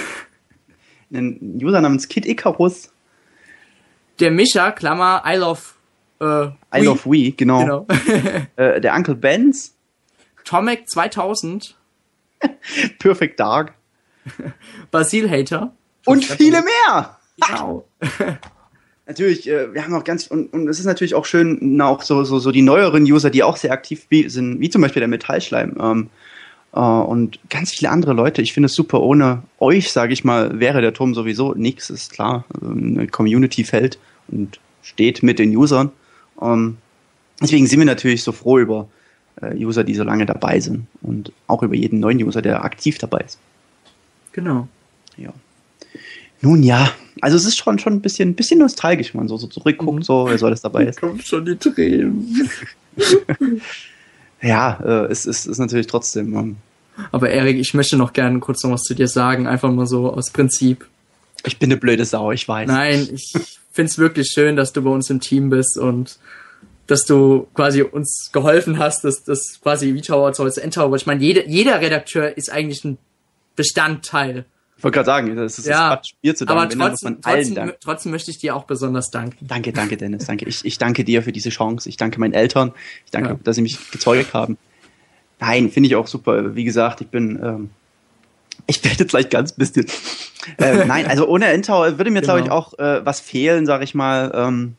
Einen User namens Kid Icarus. der Mischa, Klammer, I love, äh, I Wii. love We, genau. Genau. Äh, der Uncle Benz. Tomek 2000, Perfect Dark. Basil Hater. Und viele mehr! Genau. Natürlich, äh, wir haben auch ganz, und, und es ist natürlich auch schön, na, auch so, so, so die neueren User, die auch sehr aktiv sind, wie zum Beispiel der Metallschleim. Ähm, äh, und ganz viele andere Leute. Ich finde es super, ohne euch, sage ich mal, wäre der Turm sowieso nichts, ist klar. Also Eine Community fällt und steht mit den Usern. Ähm, deswegen sind wir natürlich so froh über äh, User, die so lange dabei sind. Und auch über jeden neuen User, der aktiv dabei ist. Genau. Ja. Nun ja, also es ist schon, schon ein bisschen, bisschen nostalgisch, wenn man so, so zurückguckt, so, wer so alles dabei ist. Kommt schon die Tränen. Ja, äh, es ist, ist natürlich trotzdem. Ähm, Aber Erik, ich möchte noch gerne kurz noch was zu dir sagen, einfach mal so aus Prinzip. ich bin eine blöde Sau, ich weiß. Nein, ich find's wirklich schön, dass du bei uns im Team bist und dass du quasi uns geholfen hast, dass das quasi V-Tower zu Endtower. Ich meine, jeder, jeder Redakteur ist eigentlich ein Bestandteil. Ich wollte gerade sagen, das ist Ja, Quatsch, mir zu danken. Aber trotzdem, man allen trotzdem, trotzdem möchte ich dir auch besonders danken. Danke, danke, Dennis, danke. Ich, ich danke dir für diese Chance. Ich danke meinen Eltern. Ich danke, Ja. dass sie mich gezeugt haben. Nein, finde ich auch super. Wie gesagt, ich bin, ähm, ich werde jetzt gleich ganz bisschen. äh, nein, also ohne Endtower würde mir, glaube ich, Genau. auch äh, was fehlen, sage ich mal. Ähm,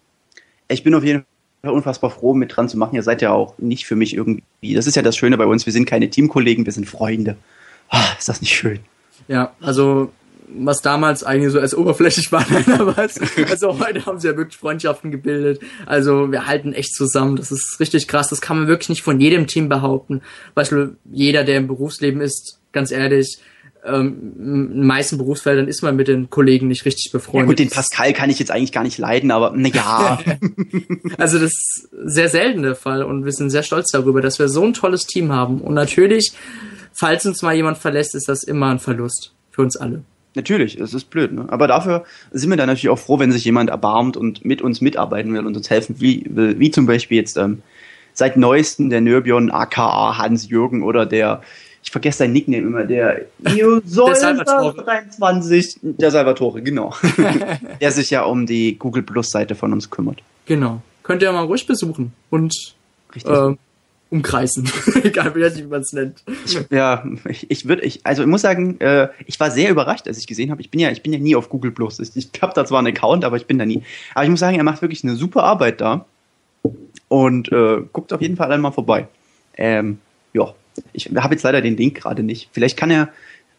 ich bin auf jeden Fall unfassbar froh, mit dran zu machen. Ihr seid ja auch nicht für mich irgendwie. Das ist ja das Schöne bei uns. Wir sind keine Teamkollegen, wir sind Freunde. Ah, ist das nicht schön? Ja, also was damals eigentlich so als oberflächlich war, es, also heute haben sie ja wirklich Freundschaften gebildet. Also wir halten echt zusammen. Das ist richtig krass. Das kann man wirklich nicht von jedem Team behaupten. Beispiel jeder, der im Berufsleben ist, ganz ehrlich, ähm, in den meisten Berufsfeldern ist man mit den Kollegen nicht richtig Ja befreundet. gut, den Pascal kann ich jetzt eigentlich gar nicht leiden, aber na ja. Also das ist sehr selten der Fall und wir sind sehr stolz darüber, dass wir so ein tolles Team haben. Und natürlich, falls uns mal jemand verlässt, ist das immer ein Verlust für uns alle. Natürlich, es ist blöd, ne? Aber dafür sind wir dann natürlich auch froh, wenn sich jemand erbarmt und mit uns mitarbeiten will und uns helfen wie, will, wie zum Beispiel jetzt ähm, seit neuestem der Nürbion aka Hans-Jürgen oder der, ich vergesse seinen Nickname immer, der Salvatore. 23, der Salvatore, genau. der sich ja um die Google Plus Seite von uns kümmert. Genau. Könnt ihr mal ruhig besuchen und Richtig. äh, umkreisen. Egal wie man es nennt. Ja, ich, ich würde, ich, also ich muss sagen, äh, ich war sehr überrascht, als ich gesehen habe. Ich bin ja, ich bin ja nie auf Google Plus. Ich, ich habe da zwar einen Account, aber ich bin da nie. Aber ich muss sagen, er macht wirklich eine super Arbeit da. Und äh, guckt auf jeden Fall einmal vorbei. Ähm, ja, ich habe jetzt leider den Link gerade nicht. Vielleicht kann er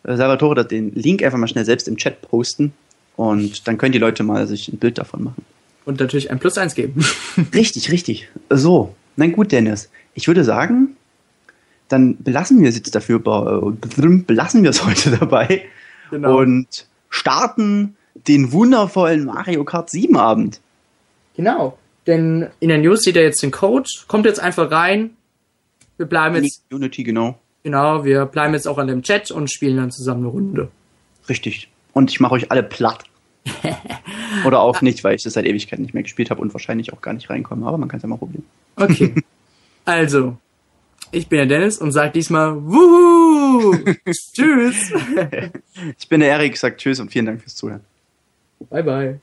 äh, Salvatore den Link einfach mal schnell selbst im Chat posten. Und dann können die Leute mal sich ein Bild davon machen. Und natürlich ein Plus eins geben. Richtig, richtig. So, na gut, Dennis. Ich würde sagen, dann belassen wir es jetzt dafür, äh, belassen wir es heute dabei Genau. und starten den wundervollen Mario Kart 7 Abend. Genau. Denn in der News sieht er jetzt den Code, kommt jetzt einfach rein. Wir bleiben jetzt, Unity, genau. genau, wir bleiben jetzt auch an dem Chat und spielen dann zusammen eine Runde. Richtig. Und ich mache euch alle platt. Oder auch nicht, weil ich das seit Ewigkeiten nicht mehr gespielt habe und wahrscheinlich auch gar nicht reinkomme. Aber man kann es ja mal probieren. Okay. also, ich bin der Dennis und sag diesmal Wuhu! Tschüss! Ich bin der Erik, sagt Tschüss und vielen Dank fürs Zuhören. bye bye.